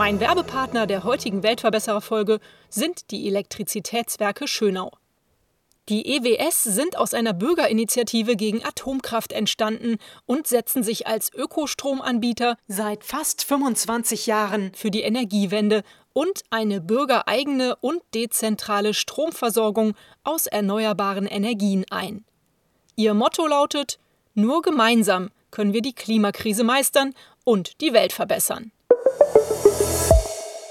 Mein Werbepartner der heutigen Weltverbesserer-Folge sind die Elektrizitätswerke Schönau. Die EWS sind aus einer Bürgerinitiative gegen Atomkraft entstanden und setzen sich als Ökostromanbieter seit fast 25 Jahren für die Energiewende und eine bürgereigene und dezentrale Stromversorgung aus erneuerbaren Energien ein. Ihr Motto lautet Nur gemeinsam können wir die Klimakrise meistern und die Welt verbessern.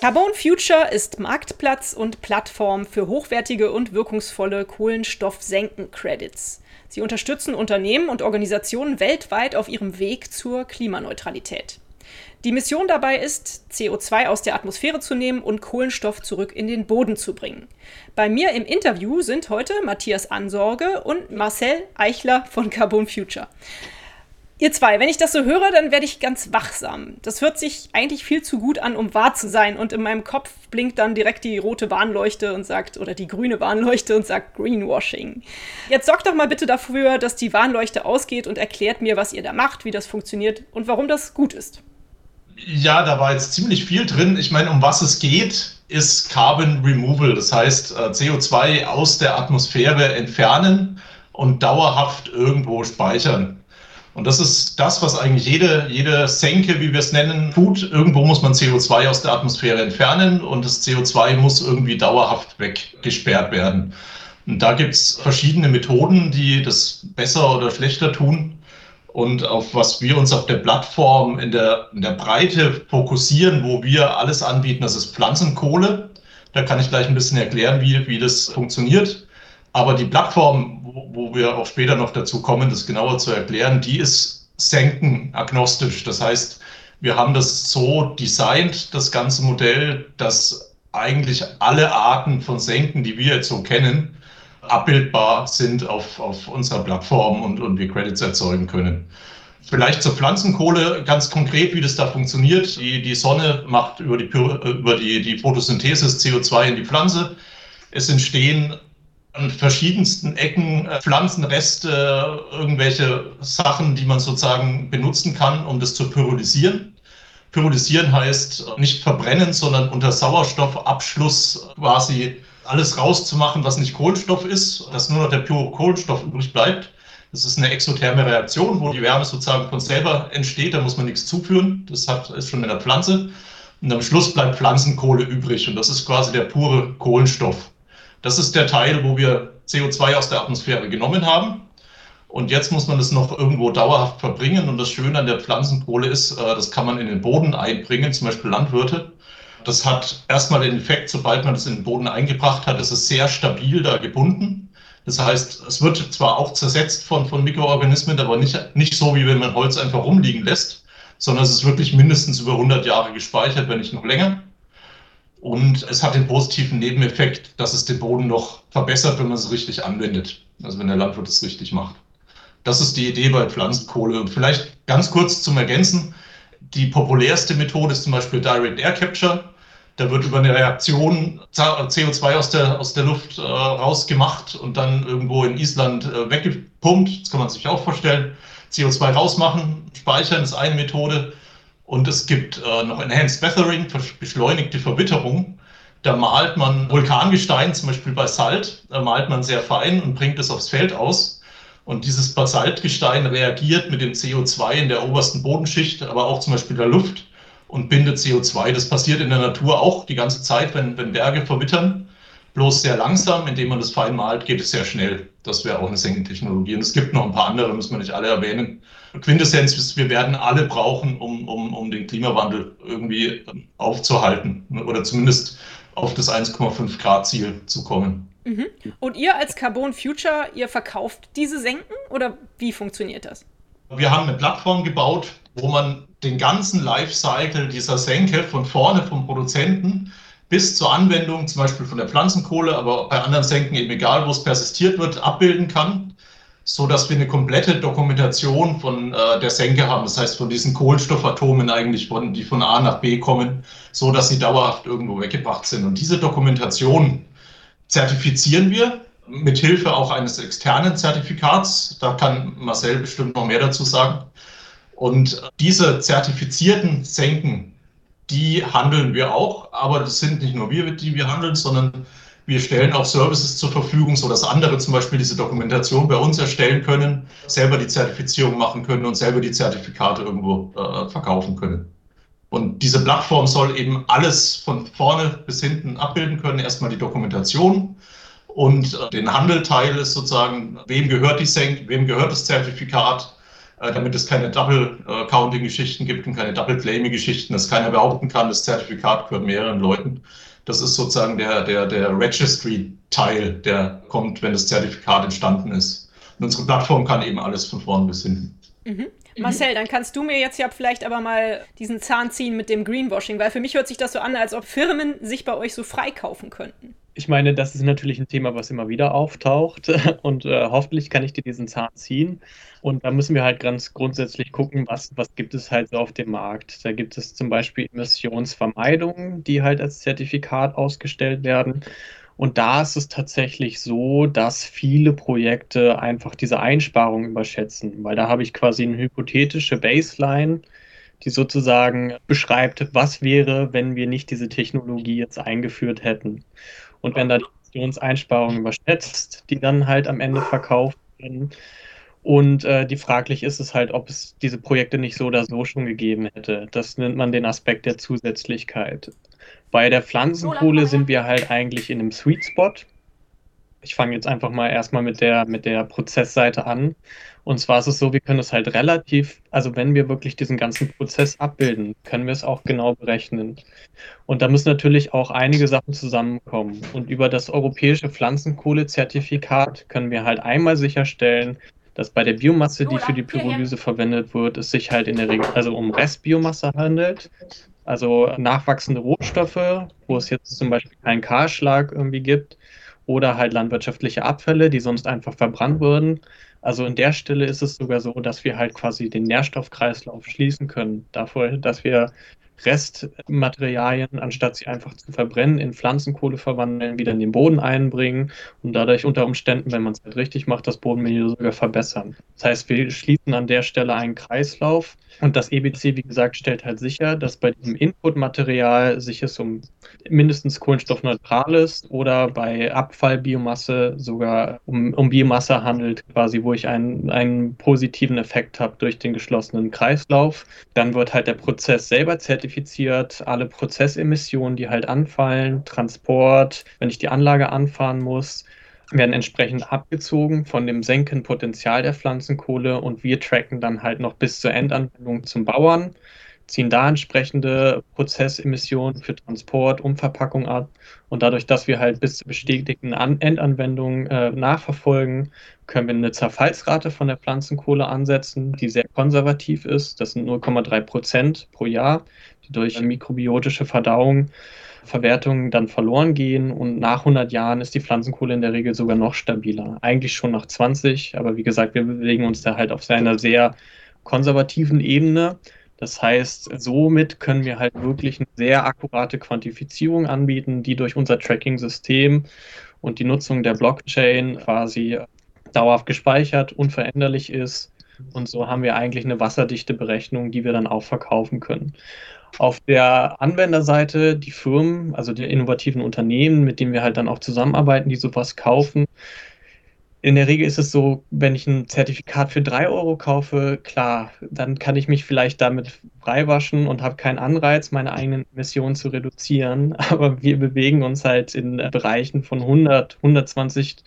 Carbon Future ist Marktplatz und Plattform für hochwertige und wirkungsvolle Kohlenstoffsenken-Credits. Sie unterstützen Unternehmen und Organisationen weltweit auf ihrem Weg zur Klimaneutralität. Die Mission dabei ist, CO2 aus der Atmosphäre zu nehmen und Kohlenstoff zurück in den Boden zu bringen. Bei mir im Interview sind heute Matthias Ansorge und Marcel Eichler von Carbon Future. Ihr zwei, wenn ich das so höre, dann werde ich ganz wachsam. Das hört sich eigentlich viel zu gut an, um wahr zu sein. Und in meinem Kopf blinkt dann direkt die rote Warnleuchte und sagt, oder die grüne Warnleuchte und sagt Greenwashing. Jetzt sorgt doch mal bitte dafür, dass die Warnleuchte ausgeht und erklärt mir, was ihr da macht, wie das funktioniert und warum das gut ist. Ja, da war jetzt ziemlich viel drin. Ich meine, um was es geht, ist Carbon Removal. Das heißt, äh, CO2 aus der Atmosphäre entfernen und dauerhaft irgendwo speichern. Und das ist das, was eigentlich jede, jede Senke, wie wir es nennen, tut. Irgendwo muss man CO2 aus der Atmosphäre entfernen und das CO2 muss irgendwie dauerhaft weggesperrt werden. Und da gibt es verschiedene Methoden, die das besser oder schlechter tun. Und auf was wir uns auf der Plattform in der, in der Breite fokussieren, wo wir alles anbieten, das ist Pflanzenkohle. Da kann ich gleich ein bisschen erklären, wie, wie das funktioniert. Aber die Plattform, wo, wo wir auch später noch dazu kommen, das genauer zu erklären, die ist senkenagnostisch. Das heißt, wir haben das so designt, das ganze Modell, dass eigentlich alle Arten von Senken, die wir jetzt so kennen, abbildbar sind auf, auf unserer Plattform und, und wir Credits erzeugen können. Vielleicht zur Pflanzenkohle ganz konkret, wie das da funktioniert. Die, die Sonne macht über, die, über die, die Photosynthese CO2 in die Pflanze. Es entstehen an verschiedensten Ecken äh, Pflanzenreste, irgendwelche Sachen, die man sozusagen benutzen kann, um das zu pyrolysieren. Pyrolysieren heißt äh, nicht verbrennen, sondern unter Sauerstoffabschluss quasi alles rauszumachen, was nicht Kohlenstoff ist, dass nur noch der pure Kohlenstoff übrig bleibt. Das ist eine exotherme Reaktion, wo die Wärme sozusagen von selber entsteht, da muss man nichts zuführen. Das hat, ist schon in der Pflanze. Und am Schluss bleibt Pflanzenkohle übrig und das ist quasi der pure Kohlenstoff. Das ist der Teil, wo wir CO2 aus der Atmosphäre genommen haben. Und jetzt muss man es noch irgendwo dauerhaft verbringen. Und das Schöne an der Pflanzenkohle ist, äh, das kann man in den Boden einbringen, zum Beispiel Landwirte. Das hat erstmal den Effekt, sobald man es in den Boden eingebracht hat, es ist sehr stabil da gebunden. Das heißt, es wird zwar auch zersetzt von, von Mikroorganismen, aber nicht, nicht so, wie wenn man Holz einfach rumliegen lässt, sondern es ist wirklich mindestens über 100 Jahre gespeichert, wenn nicht noch länger. Und es hat den positiven Nebeneffekt, dass es den Boden noch verbessert, wenn man es richtig anwendet. Also wenn der Landwirt es richtig macht. Das ist die Idee bei Pflanzenkohle. Und vielleicht ganz kurz zum Ergänzen. Die populärste Methode ist zum Beispiel Direct Air Capture. Da wird über eine Reaktion CO2 aus der, aus der Luft äh, rausgemacht und dann irgendwo in Island äh, weggepumpt. Das kann man sich auch vorstellen. CO2 rausmachen, speichern ist eine Methode. Und es gibt äh, noch Enhanced Weathering, beschleunigte Verwitterung. Da malt man Vulkangestein, zum Beispiel Basalt, da malt man sehr fein und bringt es aufs Feld aus. Und dieses Basaltgestein reagiert mit dem CO2 in der obersten Bodenschicht, aber auch zum Beispiel der Luft und bindet CO2. Das passiert in der Natur auch die ganze Zeit, wenn, wenn Berge verwittern. Bloß sehr langsam, indem man das fein malt, geht es sehr schnell. Das wäre auch eine Senkentechnologie. Und es gibt noch ein paar andere, müssen wir nicht alle erwähnen. Quintessenz ist, wir werden alle brauchen, um, um, um den Klimawandel irgendwie aufzuhalten oder zumindest auf das 1,5 Grad Ziel zu kommen. Mhm. Und ihr als Carbon Future, ihr verkauft diese Senken oder wie funktioniert das? Wir haben eine Plattform gebaut, wo man den ganzen Lifecycle dieser Senke von vorne vom Produzenten bis zur Anwendung, zum Beispiel von der Pflanzenkohle, aber bei anderen Senken eben egal, wo es persistiert wird, abbilden kann, so dass wir eine komplette Dokumentation von äh, der Senke haben. Das heißt, von diesen Kohlenstoffatomen eigentlich, von, die von A nach B kommen, so dass sie dauerhaft irgendwo weggebracht sind. Und diese Dokumentation zertifizieren wir mit Hilfe auch eines externen Zertifikats. Da kann Marcel bestimmt noch mehr dazu sagen. Und diese zertifizierten Senken, die handeln wir auch, aber das sind nicht nur wir, die wir handeln, sondern wir stellen auch Services zur Verfügung, sodass andere zum Beispiel diese Dokumentation bei uns erstellen können, selber die Zertifizierung machen können und selber die Zertifikate irgendwo äh, verkaufen können. Und diese Plattform soll eben alles von vorne bis hinten abbilden können. Erstmal die Dokumentation und äh, den Handelteil ist sozusagen, wem gehört die Senk, wem gehört das Zertifikat, äh, damit es keine Double-Counting-Geschichten gibt und keine Double-Claiming-Geschichten, dass keiner behaupten kann, das Zertifikat gehört mehreren Leuten. Das ist sozusagen der, der, der Registry-Teil, der kommt, wenn das Zertifikat entstanden ist. Und unsere Plattform kann eben alles von vorn bis hinten. Mhm. Marcel, dann kannst du mir jetzt ja vielleicht aber mal diesen Zahn ziehen mit dem Greenwashing, weil für mich hört sich das so an, als ob Firmen sich bei euch so freikaufen könnten. Ich meine, das ist natürlich ein Thema, was immer wieder auftaucht und äh, hoffentlich kann ich dir diesen Zahn ziehen. Und da müssen wir halt ganz grundsätzlich gucken, was, was gibt es halt so auf dem Markt. Da gibt es zum Beispiel Emissionsvermeidungen, die halt als Zertifikat ausgestellt werden. Und da ist es tatsächlich so, dass viele Projekte einfach diese Einsparung überschätzen, weil da habe ich quasi eine hypothetische Baseline, die sozusagen beschreibt, was wäre, wenn wir nicht diese Technologie jetzt eingeführt hätten. Und wenn da die Emissionseinsparung überschätzt, die dann halt am Ende verkauft werden, und äh, die fraglich ist es halt, ob es diese Projekte nicht so oder so schon gegeben hätte. Das nennt man den Aspekt der Zusätzlichkeit. Bei der Pflanzenkohle sind wir halt eigentlich in einem Sweet Spot. Ich fange jetzt einfach mal erstmal mit der, mit der Prozessseite an. Und zwar ist es so, wir können es halt relativ, also wenn wir wirklich diesen ganzen Prozess abbilden, können wir es auch genau berechnen. Und da müssen natürlich auch einige Sachen zusammenkommen. Und über das europäische Pflanzenkohlezertifikat können wir halt einmal sicherstellen, dass bei der Biomasse, die für die Pyrolyse verwendet wird, es sich halt in der Regel also um Restbiomasse handelt. Also nachwachsende Rohstoffe, wo es jetzt zum Beispiel keinen Kahlschlag irgendwie gibt, oder halt landwirtschaftliche Abfälle, die sonst einfach verbrannt würden. Also in der Stelle ist es sogar so, dass wir halt quasi den Nährstoffkreislauf schließen können. Dafür, dass wir Restmaterialien, anstatt sie einfach zu verbrennen, in Pflanzenkohle verwandeln, wieder in den Boden einbringen und dadurch unter Umständen, wenn man es halt richtig macht, das Bodenmilieu sogar verbessern. Das heißt, wir schließen an der Stelle einen Kreislauf und das EBC, wie gesagt, stellt halt sicher, dass bei diesem Inputmaterial sich es um mindestens kohlenstoffneutrales oder bei Abfallbiomasse sogar um, um Biomasse handelt, quasi, wo ich einen, einen positiven Effekt habe durch den geschlossenen Kreislauf. Dann wird halt der Prozess selber zertifiziert zertifiziert, alle Prozessemissionen, die halt anfallen, Transport, wenn ich die Anlage anfahren muss, werden entsprechend abgezogen von dem Senkenpotenzial der Pflanzenkohle und wir tracken dann halt noch bis zur Endanwendung zum Bauern ziehen da entsprechende Prozessemissionen für Transport, Umverpackung ab. Und dadurch, dass wir halt bis zur bestätigten An Endanwendung äh, nachverfolgen, können wir eine Zerfallsrate von der Pflanzenkohle ansetzen, die sehr konservativ ist. Das sind 0,3 Prozent pro Jahr, die durch mikrobiotische Verdauung Verwertungen dann verloren gehen und nach 100 Jahren ist die Pflanzenkohle in der Regel sogar noch stabiler. Eigentlich schon nach 20, aber wie gesagt, wir bewegen uns da halt auf einer sehr konservativen Ebene. Das heißt, somit können wir halt wirklich eine sehr akkurate Quantifizierung anbieten, die durch unser Tracking-System und die Nutzung der Blockchain quasi dauerhaft gespeichert, unveränderlich ist. Und so haben wir eigentlich eine wasserdichte Berechnung, die wir dann auch verkaufen können. Auf der Anwenderseite, die Firmen, also die innovativen Unternehmen, mit denen wir halt dann auch zusammenarbeiten, die sowas kaufen, in der Regel ist es so, wenn ich ein Zertifikat für 3 Euro kaufe, klar, dann kann ich mich vielleicht damit freiwaschen und habe keinen Anreiz, meine eigenen Emissionen zu reduzieren. Aber wir bewegen uns halt in Bereichen von 100, 120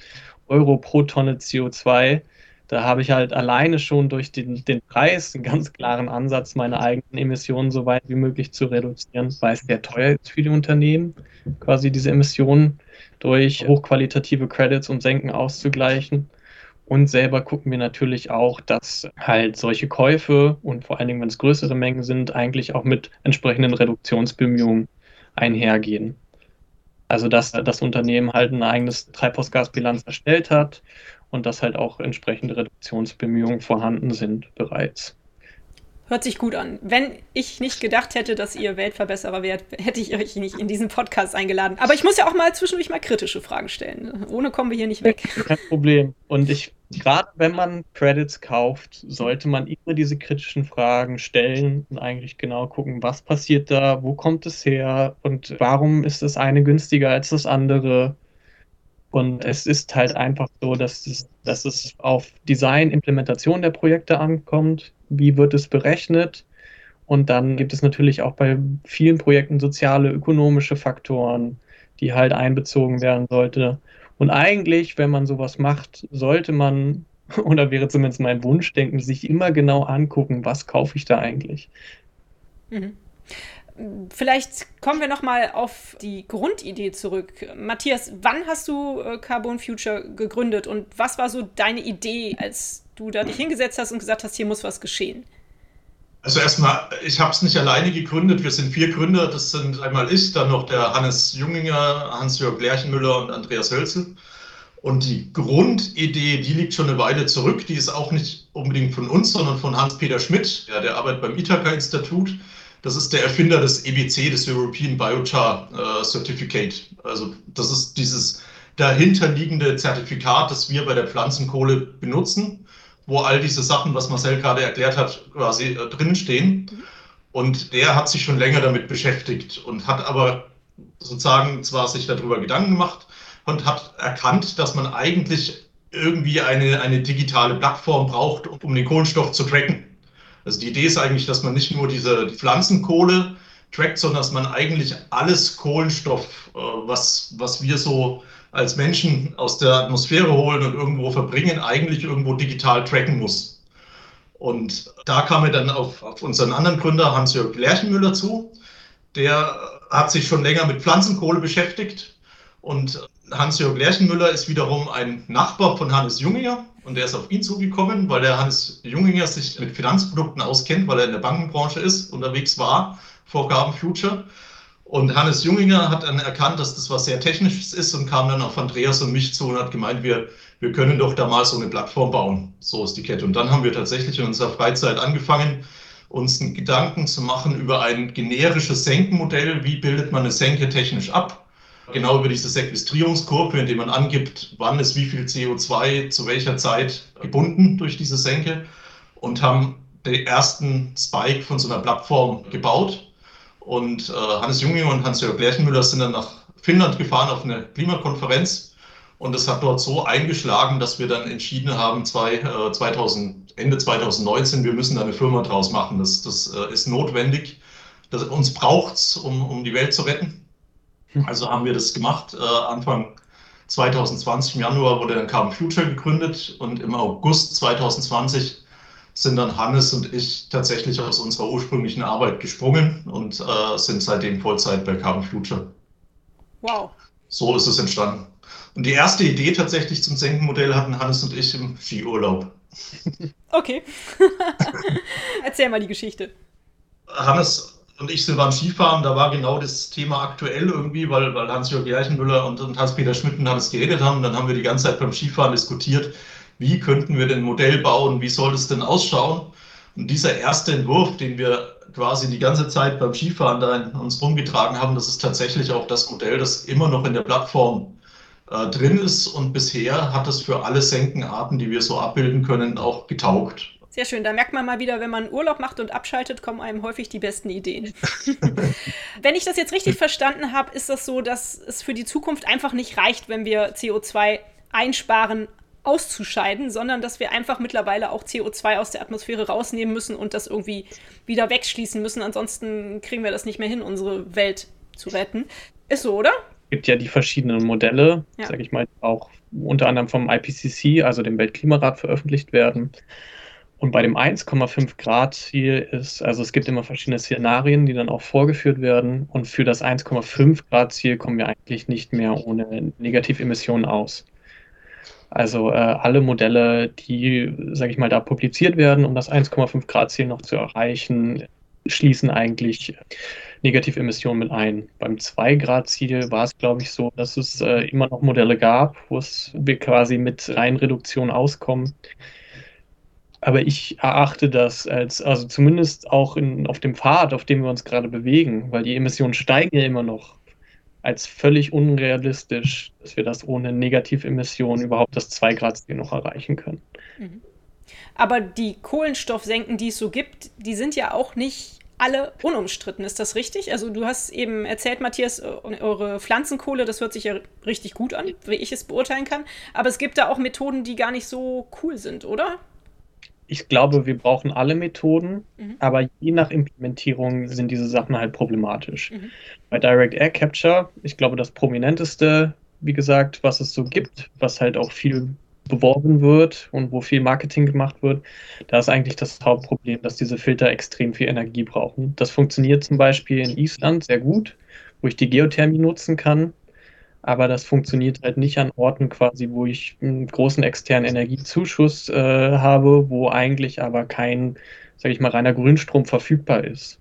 Euro pro Tonne CO2. Da habe ich halt alleine schon durch den, den Preis einen ganz klaren Ansatz, meine eigenen Emissionen so weit wie möglich zu reduzieren, weil es sehr teuer ist für die Unternehmen, quasi diese Emissionen durch hochqualitative Credits und Senken auszugleichen. Und selber gucken wir natürlich auch, dass halt solche Käufe und vor allen Dingen, wenn es größere Mengen sind, eigentlich auch mit entsprechenden Reduktionsbemühungen einhergehen. Also dass das Unternehmen halt ein eigenes Treibhausgasbilanz erstellt hat und dass halt auch entsprechende Reduktionsbemühungen vorhanden sind bereits. Hört sich gut an. Wenn ich nicht gedacht hätte, dass ihr Weltverbesserer wärt, hätte ich euch nicht in diesen Podcast eingeladen. Aber ich muss ja auch mal zwischendurch mal kritische Fragen stellen. Ohne kommen wir hier nicht weg. Kein Problem. Und ich, gerade wenn man Credits kauft, sollte man immer diese kritischen Fragen stellen und eigentlich genau gucken, was passiert da, wo kommt es her und warum ist das eine günstiger als das andere. Und es ist halt einfach so, dass es, dass es auf Design, Implementation der Projekte ankommt. Wie wird es berechnet? Und dann gibt es natürlich auch bei vielen Projekten soziale, ökonomische Faktoren, die halt einbezogen werden sollte. Und eigentlich, wenn man sowas macht, sollte man, oder wäre zumindest mein Wunschdenken, sich immer genau angucken, was kaufe ich da eigentlich. Mhm. Vielleicht kommen wir noch mal auf die Grundidee zurück. Matthias, wann hast du äh, Carbon Future gegründet und was war so deine Idee, als du da dich hingesetzt hast und gesagt hast, hier muss was geschehen? Also erstmal, ich habe es nicht alleine gegründet. Wir sind vier Gründer. Das sind einmal ich, dann noch der Hannes Junginger, Hans-Jörg Lerchenmüller und Andreas Hölzel. Und die Grundidee, die liegt schon eine Weile zurück. Die ist auch nicht unbedingt von uns, sondern von Hans-Peter Schmidt. Ja, der arbeitet beim Ithaka-Institut. Das ist der Erfinder des EBC, des European Biochar äh, Certificate. Also das ist dieses dahinterliegende Zertifikat, das wir bei der Pflanzenkohle benutzen, wo all diese Sachen, was Marcel gerade erklärt hat, quasi äh, drinstehen. Und der hat sich schon länger damit beschäftigt und hat aber sozusagen zwar sich darüber Gedanken gemacht und hat erkannt, dass man eigentlich irgendwie eine, eine digitale Plattform braucht, um den Kohlenstoff zu tracken. Also die Idee ist eigentlich, dass man nicht nur diese Pflanzenkohle trackt, sondern dass man eigentlich alles Kohlenstoff, äh, was, was wir so als Menschen aus der Atmosphäre holen und irgendwo verbringen, eigentlich irgendwo digital tracken muss. Und da kam er dann auf, auf unseren anderen Gründer Hans-Jörg Lerchenmüller zu. Der hat sich schon länger mit Pflanzenkohle beschäftigt. Und Hans-Jörg Lerchenmüller ist wiederum ein Nachbar von Hannes Junginger. Und der ist auf ihn zugekommen, weil der Hannes Junginger sich mit Finanzprodukten auskennt, weil er in der Bankenbranche ist, unterwegs war, vor Future. Und Hannes Junginger hat dann erkannt, dass das was sehr Technisches ist und kam dann auf Andreas und mich zu und hat gemeint, wir, wir können doch da mal so eine Plattform bauen. So ist die Kette. Und dann haben wir tatsächlich in unserer Freizeit angefangen, uns Gedanken zu machen über ein generisches Senkenmodell. Wie bildet man eine Senke technisch ab? genau über diese Sequestrierungskurve, indem man angibt, wann ist wie viel CO2 zu welcher Zeit gebunden durch diese Senke und haben den ersten Spike von so einer Plattform gebaut. Und äh, Hannes Junge und Hans-Jörg Lerchenmüller sind dann nach Finnland gefahren auf eine Klimakonferenz. Und es hat dort so eingeschlagen, dass wir dann entschieden haben, zwei, äh, 2000, Ende 2019, wir müssen da eine Firma draus machen. Das, das äh, ist notwendig. Das, uns braucht es, um, um die Welt zu retten. Also haben wir das gemacht. Äh, Anfang 2020, im Januar, wurde dann Carbon Future gegründet und im August 2020 sind dann Hannes und ich tatsächlich aus unserer ursprünglichen Arbeit gesprungen und äh, sind seitdem Vollzeit bei Carbon Future. Wow. So ist es entstanden. Und die erste Idee tatsächlich zum Senkenmodell hatten Hannes und ich im Skiurlaub. Okay. Erzähl mal die Geschichte. Hannes und ich sind beim Skifahren, da war genau das Thema aktuell irgendwie, weil, weil Hans-Jörg Lerchenmüller und, und Hans-Peter Schmidt und alles geredet haben. Und dann haben wir die ganze Zeit beim Skifahren diskutiert, wie könnten wir denn ein Modell bauen, wie soll das denn ausschauen. Und dieser erste Entwurf, den wir quasi die ganze Zeit beim Skifahren da in uns rumgetragen haben, das ist tatsächlich auch das Modell, das immer noch in der Plattform äh, drin ist. Und bisher hat es für alle Senkenarten, die wir so abbilden können, auch getaugt. Sehr schön. Da merkt man mal wieder, wenn man Urlaub macht und abschaltet, kommen einem häufig die besten Ideen. wenn ich das jetzt richtig verstanden habe, ist das so, dass es für die Zukunft einfach nicht reicht, wenn wir CO2 einsparen, auszuscheiden, sondern dass wir einfach mittlerweile auch CO2 aus der Atmosphäre rausnehmen müssen und das irgendwie wieder wegschließen müssen. Ansonsten kriegen wir das nicht mehr hin, unsere Welt zu retten. Ist so, oder? Es gibt ja die verschiedenen Modelle, ja. sage ich mal, auch unter anderem vom IPCC, also dem Weltklimarat, veröffentlicht werden. Und bei dem 1,5 Grad Ziel ist, also es gibt immer verschiedene Szenarien, die dann auch vorgeführt werden. Und für das 1,5 Grad Ziel kommen wir eigentlich nicht mehr ohne Negativemissionen aus. Also äh, alle Modelle, die, sage ich mal, da publiziert werden, um das 1,5 Grad Ziel noch zu erreichen, schließen eigentlich Negativemissionen mit ein. Beim 2-Grad-Ziel war es, glaube ich, so, dass es äh, immer noch Modelle gab, wo es wir quasi mit Reihenreduktion auskommen. Aber ich erachte das als, also zumindest auch in, auf dem Pfad, auf dem wir uns gerade bewegen, weil die Emissionen steigen ja immer noch, als völlig unrealistisch, dass wir das ohne Negativemissionen überhaupt das 2-Grad-Ziel noch erreichen können. Mhm. Aber die Kohlenstoffsenken, die es so gibt, die sind ja auch nicht alle unumstritten. Ist das richtig? Also du hast eben erzählt, Matthias, eure Pflanzenkohle, das hört sich ja richtig gut an, wie ich es beurteilen kann. Aber es gibt da auch Methoden, die gar nicht so cool sind, oder? Ich glaube, wir brauchen alle Methoden, mhm. aber je nach Implementierung sind diese Sachen halt problematisch. Mhm. Bei Direct Air Capture, ich glaube, das prominenteste, wie gesagt, was es so gibt, was halt auch viel beworben wird und wo viel Marketing gemacht wird, da ist eigentlich das Hauptproblem, dass diese Filter extrem viel Energie brauchen. Das funktioniert zum Beispiel in Island sehr gut, wo ich die Geothermie nutzen kann, aber das funktioniert halt nicht an Orten quasi, wo ich einen großen externen Energiezuschuss äh, habe, wo eigentlich aber kein, sage ich mal, reiner Grünstrom verfügbar ist.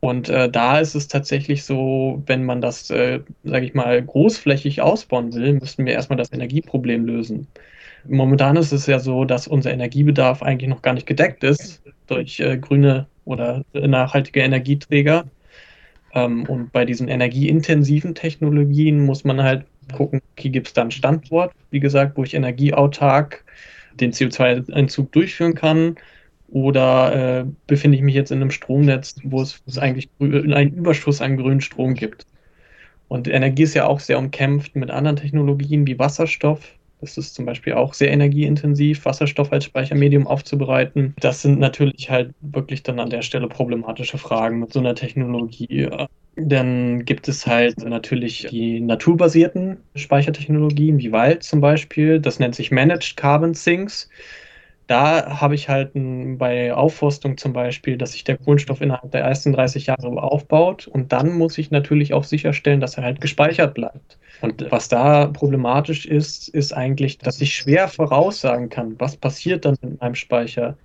Und äh, da ist es tatsächlich so, wenn man das, äh, sage ich mal, großflächig ausbauen will, müssten wir erstmal das Energieproblem lösen. Momentan ist es ja so, dass unser Energiebedarf eigentlich noch gar nicht gedeckt ist durch äh, grüne oder nachhaltige Energieträger. Ähm, und bei diesen energieintensiven Technologien muss man halt gucken, okay, gibt es da einen Standort, wie gesagt, wo ich energieautark den CO2-Entzug durchführen kann oder äh, befinde ich mich jetzt in einem Stromnetz, wo es, wo es eigentlich einen Überschuss an grünen Strom gibt? Und Energie ist ja auch sehr umkämpft mit anderen Technologien wie Wasserstoff. Das ist zum Beispiel auch sehr energieintensiv, Wasserstoff als Speichermedium aufzubereiten. Das sind natürlich halt wirklich dann an der Stelle problematische Fragen mit so einer Technologie. Dann gibt es halt natürlich die naturbasierten Speichertechnologien wie Wald zum Beispiel. Das nennt sich Managed Carbon Sinks da habe ich halt ein, bei Aufforstung zum Beispiel, dass sich der Kohlenstoff innerhalb der ersten 30 Jahre aufbaut und dann muss ich natürlich auch sicherstellen, dass er halt gespeichert bleibt. Und was da problematisch ist, ist eigentlich, dass ich schwer voraussagen kann, was passiert dann in einem Speicher.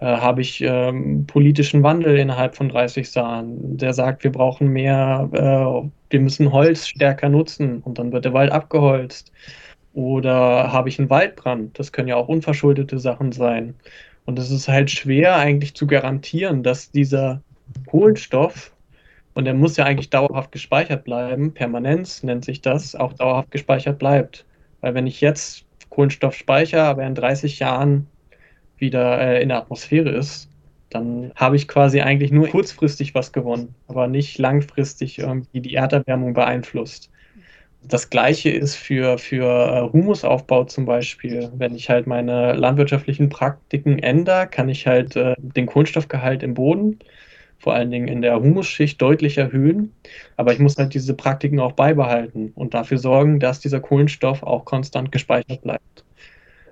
Äh, habe ich ähm, politischen Wandel innerhalb von 30 Jahren, der sagt, wir brauchen mehr, äh, wir müssen Holz stärker nutzen und dann wird der Wald abgeholzt oder habe ich einen Waldbrand? Das können ja auch unverschuldete Sachen sein. Und es ist halt schwer eigentlich zu garantieren, dass dieser Kohlenstoff, und der muss ja eigentlich dauerhaft gespeichert bleiben, Permanenz nennt sich das, auch dauerhaft gespeichert bleibt. Weil wenn ich jetzt Kohlenstoff speichere, aber in 30 Jahren wieder äh, in der Atmosphäre ist, dann habe ich quasi eigentlich nur kurzfristig was gewonnen, aber nicht langfristig irgendwie die Erderwärmung beeinflusst. Das gleiche ist für, für äh, Humusaufbau zum Beispiel. Wenn ich halt meine landwirtschaftlichen Praktiken ändere, kann ich halt äh, den Kohlenstoffgehalt im Boden, vor allen Dingen in der Humusschicht, deutlich erhöhen. Aber ich muss halt diese Praktiken auch beibehalten und dafür sorgen, dass dieser Kohlenstoff auch konstant gespeichert bleibt.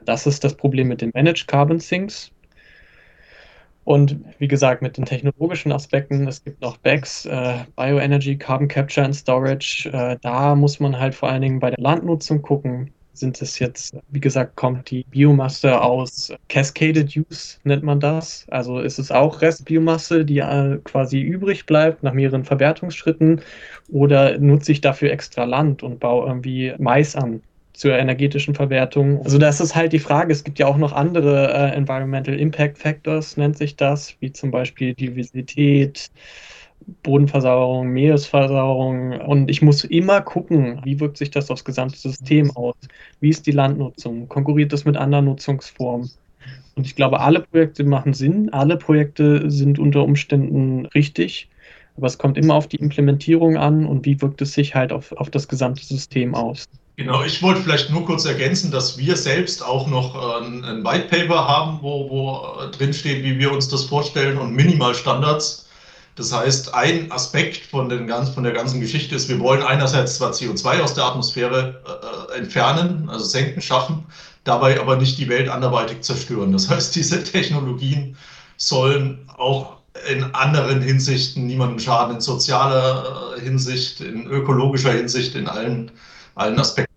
Das ist das Problem mit den Managed Carbon Sinks. Und wie gesagt, mit den technologischen Aspekten, es gibt noch BECS, äh, Bioenergy, Carbon Capture and Storage. Äh, da muss man halt vor allen Dingen bei der Landnutzung gucken. Sind es jetzt, wie gesagt, kommt die Biomasse aus Cascaded Use, nennt man das. Also ist es auch Restbiomasse, die äh, quasi übrig bleibt nach mehreren Verwertungsschritten. Oder nutze ich dafür extra Land und baue irgendwie Mais an? Zur energetischen Verwertung. Also das ist halt die Frage. Es gibt ja auch noch andere äh, Environmental Impact Factors, nennt sich das, wie zum Beispiel Diversität, Bodenversauerung, Meeresversauerung. Und ich muss immer gucken, wie wirkt sich das aufs gesamte System aus? Wie ist die Landnutzung? Konkurriert das mit anderen Nutzungsformen? Und ich glaube, alle Projekte machen Sinn, alle Projekte sind unter Umständen richtig, aber es kommt immer auf die Implementierung an und wie wirkt es sich halt auf, auf das gesamte System aus. Genau, ich wollte vielleicht nur kurz ergänzen, dass wir selbst auch noch äh, ein, White Paper haben, wo, wo äh, drin wie wir uns das vorstellen und Minimalstandards. Das heißt, ein Aspekt von, den ganz, von der ganzen Geschichte ist, wir wollen einerseits zwar CO2 aus der Atmosphäre äh, äh, entfernen, also senken, schaffen, dabei aber nicht die Welt anderweitig zerstören. Das heißt, diese Technologien sollen auch in anderen Hinsichten niemandem schaden, in sozialer Hinsicht, in ökologischer Hinsicht, in allen, allen Aspekten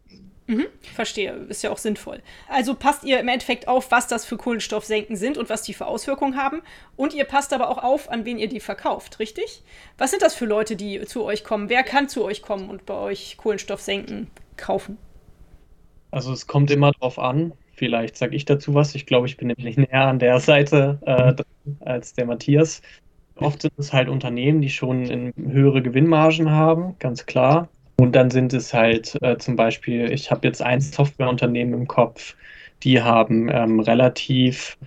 Mhm, verstehe, ist ja auch sinnvoll. Also passt ihr im Endeffekt auf, was das für Kohlenstoffsenken sind und was die für Auswirkungen haben. Und ihr passt aber auch auf, an wen ihr die verkauft, richtig? Was sind das für Leute, die zu euch kommen? Wer kann zu euch kommen und bei euch Kohlenstoffsenken kaufen? Also es kommt immer drauf an. Vielleicht sage ich dazu was. Ich glaube, ich bin nämlich näher an der Seite äh, als der Matthias. Oft sind es halt Unternehmen, die schon höhere Gewinnmargen haben, ganz klar. Und dann sind es halt äh, zum Beispiel, ich habe jetzt ein Softwareunternehmen im Kopf, die haben ähm, relativ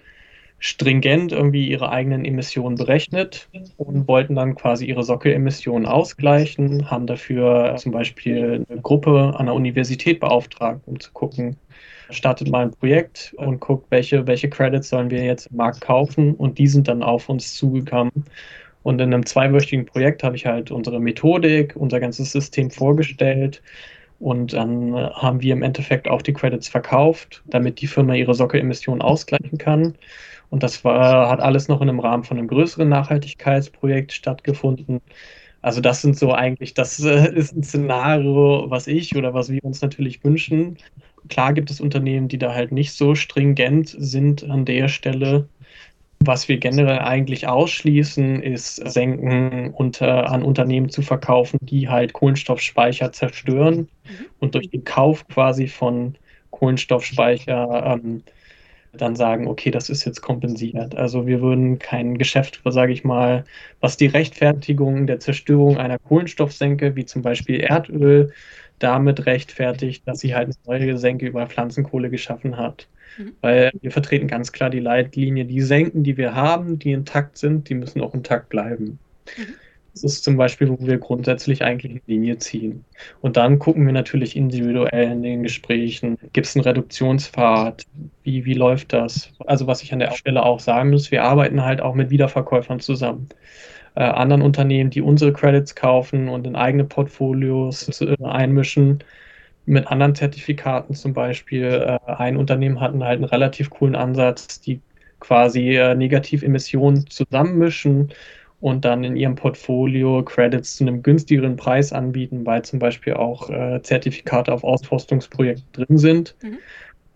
stringent irgendwie ihre eigenen Emissionen berechnet und wollten dann quasi ihre Sockelemissionen ausgleichen, haben dafür zum Beispiel eine Gruppe an der Universität beauftragt, um zu gucken, startet mal ein Projekt und guckt, welche, welche Credits sollen wir jetzt im Markt kaufen und die sind dann auf uns zugekommen. Und in einem zweiwöchigen Projekt habe ich halt unsere Methodik, unser ganzes System vorgestellt und dann haben wir im Endeffekt auch die Credits verkauft, damit die Firma ihre Sockelemissionen ausgleichen kann. Und das war, hat alles noch in einem Rahmen von einem größeren Nachhaltigkeitsprojekt stattgefunden. Also das sind so eigentlich, das äh, ist ein Szenario, was ich oder was wir uns natürlich wünschen. Klar gibt es Unternehmen, die da halt nicht so stringent sind an der Stelle. Was wir generell eigentlich ausschließen, ist Senken unter, an Unternehmen zu verkaufen, die halt Kohlenstoffspeicher zerstören mhm. und durch den Kauf quasi von Kohlenstoffspeicher ähm, dann sagen, okay, das ist jetzt kompensiert. Also wir würden kein Geschäft, sage ich mal, was die Rechtfertigung der Zerstörung einer Kohlenstoffsenke, wie zum Beispiel Erdöl, damit rechtfertigt, dass sie halt eine neue Senke über Pflanzenkohle geschaffen hat. Mhm. Weil wir vertreten ganz klar die Leitlinie, die Senken, die wir haben, die intakt sind, die müssen auch intakt bleiben. Mhm. Das ist zum Beispiel, wo wir grundsätzlich eigentlich eine Linie ziehen. Und dann gucken wir natürlich individuell in den Gesprächen, gibt es einen Reduktionspfad, wie, wie läuft das? Also was ich an der Stelle auch sagen muss, wir arbeiten halt auch mit Wiederverkäufern zusammen. Äh, anderen Unternehmen, die unsere Credits kaufen und in eigene Portfolios äh, einmischen, mit anderen Zertifikaten zum Beispiel. Äh, ein Unternehmen hatten halt einen relativ coolen Ansatz, die quasi äh, Negativemissionen zusammenmischen und dann in ihrem Portfolio Credits zu einem günstigeren Preis anbieten, weil zum Beispiel auch äh, Zertifikate auf Ausforstungsprojekten drin sind. Mhm.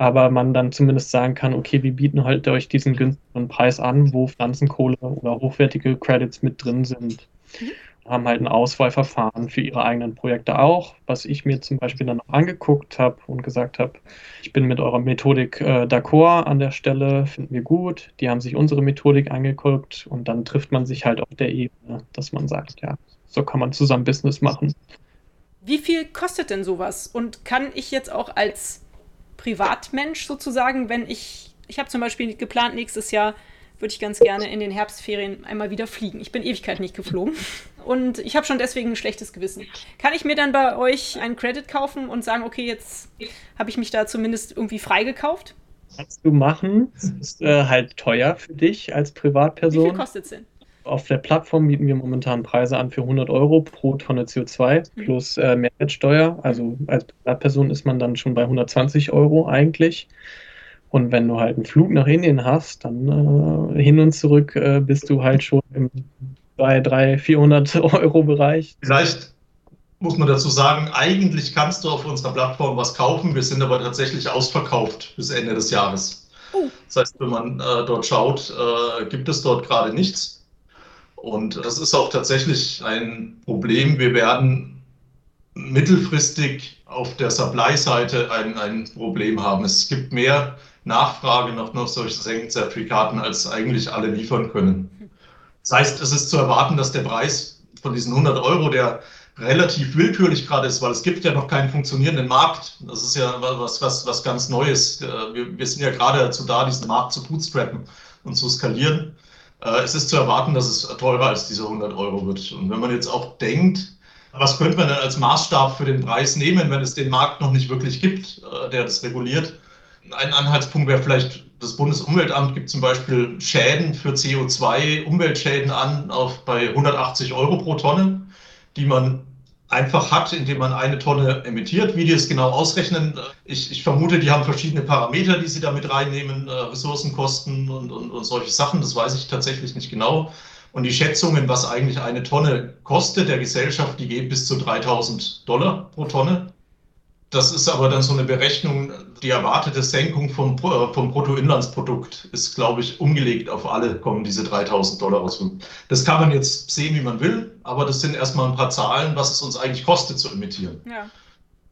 Aber man dann zumindest sagen kann, okay, wir bieten halt euch diesen günstigeren Preis an, wo Pflanzenkohle oder hochwertige Credits mit drin sind. Mhm haben halt ein Auswahlverfahren für ihre eigenen Projekte auch, was ich mir zum Beispiel dann auch angeguckt habe und gesagt habe, ich bin mit eurer Methodik äh, d'accord an der Stelle, finden wir gut. Die haben sich unsere Methodik angeguckt und dann trifft man sich halt auf der Ebene, dass man sagt, ja, so kann man zusammen Business machen. Wie viel kostet denn sowas? Und kann ich jetzt auch als Privatmensch sozusagen, wenn ich, ich habe zum Beispiel geplant, nächstes Jahr würde ich ganz gerne in den Herbstferien einmal wieder fliegen. Ich bin Ewigkeit nicht geflogen und ich habe schon deswegen ein schlechtes Gewissen. Kann ich mir dann bei euch einen Credit kaufen und sagen, okay, jetzt habe ich mich da zumindest irgendwie freigekauft? Kannst du machen. Das ist äh, halt teuer für dich als Privatperson. Wie viel kostet es denn? Auf der Plattform bieten wir momentan Preise an für 100 Euro pro Tonne CO2 mhm. plus äh, Mehrwertsteuer. Also als Privatperson ist man dann schon bei 120 Euro eigentlich. Und wenn du halt einen Flug nach Indien hast, dann äh, hin und zurück äh, bist du halt schon im 200, 300, 400 Euro Bereich. Vielleicht muss man dazu sagen, eigentlich kannst du auf unserer Plattform was kaufen. Wir sind aber tatsächlich ausverkauft bis Ende des Jahres. Oh. Das heißt, wenn man äh, dort schaut, äh, gibt es dort gerade nichts. Und das ist auch tatsächlich ein Problem. Wir werden mittelfristig auf der Supply-Seite ein, ein Problem haben. Es gibt mehr Nachfrage nach noch solchen Senkenzertifikaten, als eigentlich alle liefern können. Das heißt, es ist zu erwarten, dass der Preis von diesen 100 Euro, der relativ willkürlich gerade ist, weil es gibt ja noch keinen funktionierenden Markt. Das ist ja was, was, was ganz Neues. Wir, wir sind ja gerade dazu da, diesen Markt zu bootstrappen und zu skalieren. Äh, es ist zu erwarten, dass es teurer als diese 100 Euro wird. Und wenn man jetzt auch denkt, was könnte man denn als Maßstab für den Preis nehmen, wenn es den Markt noch nicht wirklich gibt, äh, der das reguliert? Ein Anhaltspunkt wäre vielleicht, das Bundesumweltamt gibt zum Beispiel Schäden für CO2, Umweltschäden an auf bei 180 Euro pro Tonne, die man einfach hat, indem man eine Tonne emittiert. Wie die es genau ausrechnen, ich, ich vermute, die haben verschiedene Parameter, die sie damit reinnehmen, äh, Ressourcenkosten und, und, und solche Sachen. Das weiß ich tatsächlich nicht genau. Und die Schätzungen, was eigentlich eine Tonne kostet der Gesellschaft, die geht bis zu 3000 Dollar pro Tonne. Das ist aber dann so eine Berechnung, die erwartete Senkung vom, äh, vom Bruttoinlandsprodukt ist, glaube ich, umgelegt auf alle, kommen diese 3000 Dollar raus. Das kann man jetzt sehen, wie man will, aber das sind erstmal ein paar Zahlen, was es uns eigentlich kostet zu emittieren. Ja.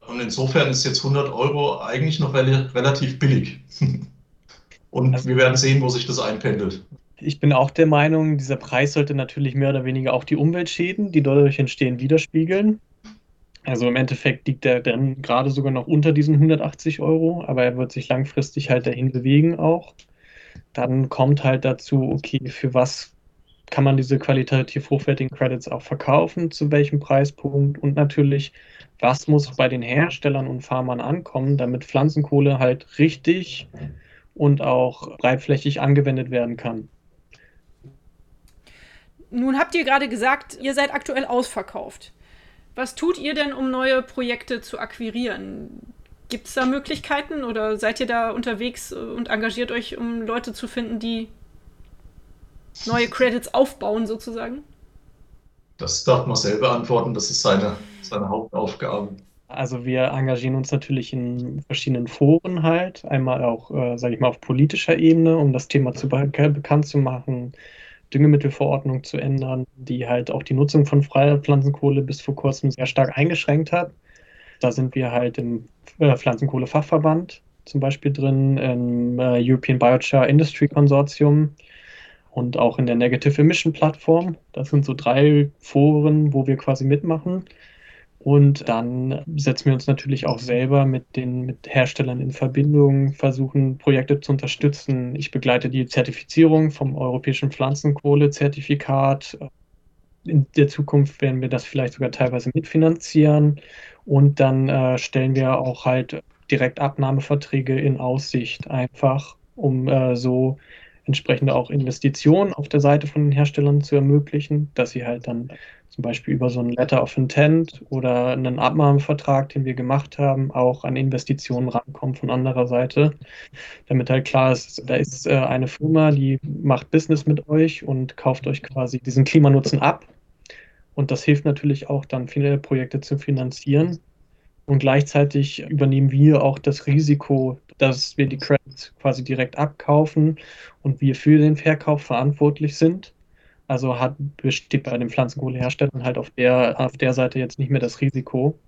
Und insofern ist jetzt 100 Euro eigentlich noch re relativ billig. Und also, wir werden sehen, wo sich das einpendelt. Ich bin auch der Meinung, dieser Preis sollte natürlich mehr oder weniger auch die Umweltschäden, die dadurch entstehen, widerspiegeln. Also im Endeffekt liegt er dann gerade sogar noch unter diesen 180 Euro, aber er wird sich langfristig halt dahin bewegen auch. Dann kommt halt dazu, okay, für was kann man diese qualitativ hochwertigen Credits auch verkaufen, zu welchem Preispunkt und natürlich, was muss bei den Herstellern und Farmern ankommen, damit Pflanzenkohle halt richtig und auch breitflächig angewendet werden kann. Nun habt ihr gerade gesagt, ihr seid aktuell ausverkauft. Was tut ihr denn, um neue Projekte zu akquirieren? Gibt es da Möglichkeiten oder seid ihr da unterwegs und engagiert euch, um Leute zu finden, die neue Credits aufbauen sozusagen? Das darf man selber antworten, das ist seine, seine Hauptaufgabe. Also wir engagieren uns natürlich in verschiedenen Foren halt, einmal auch, äh, sage ich mal, auf politischer Ebene, um das Thema zu be bekannt zu machen, Düngemittelverordnung zu ändern, die halt auch die Nutzung von freier Pflanzenkohle bis vor kurzem sehr stark eingeschränkt hat. Da sind wir halt im äh, Pflanzenkohlefachverband zum Beispiel drin, im äh, European Biochar Industry Consortium und auch in der Negative Emission Plattform. Das sind so drei Foren, wo wir quasi mitmachen. Und dann setzen wir uns natürlich auch selber mit den mit Herstellern in Verbindung, versuchen Projekte zu unterstützen. Ich begleite die Zertifizierung vom Europäischen Pflanzenkohlezertifikat. In der Zukunft werden wir das vielleicht sogar teilweise mitfinanzieren. Und dann äh, stellen wir auch halt direkt Abnahmeverträge in Aussicht, einfach um äh, so entsprechende auch Investitionen auf der Seite von den Herstellern zu ermöglichen, dass sie halt dann zum Beispiel über so ein Letter of Intent oder einen Abnahmevertrag, den wir gemacht haben, auch an Investitionen rankommen von anderer Seite, damit halt klar ist, da ist äh, eine Firma, die macht Business mit euch und kauft euch quasi diesen Klimanutzen ab. Und das hilft natürlich auch dann viele Projekte zu finanzieren. Und gleichzeitig übernehmen wir auch das Risiko, dass wir die Credits quasi direkt abkaufen und wir für den Verkauf verantwortlich sind. Also hat, besteht bei den Pflanzenkohleherstellern halt auf der, auf der Seite jetzt nicht mehr das Risiko.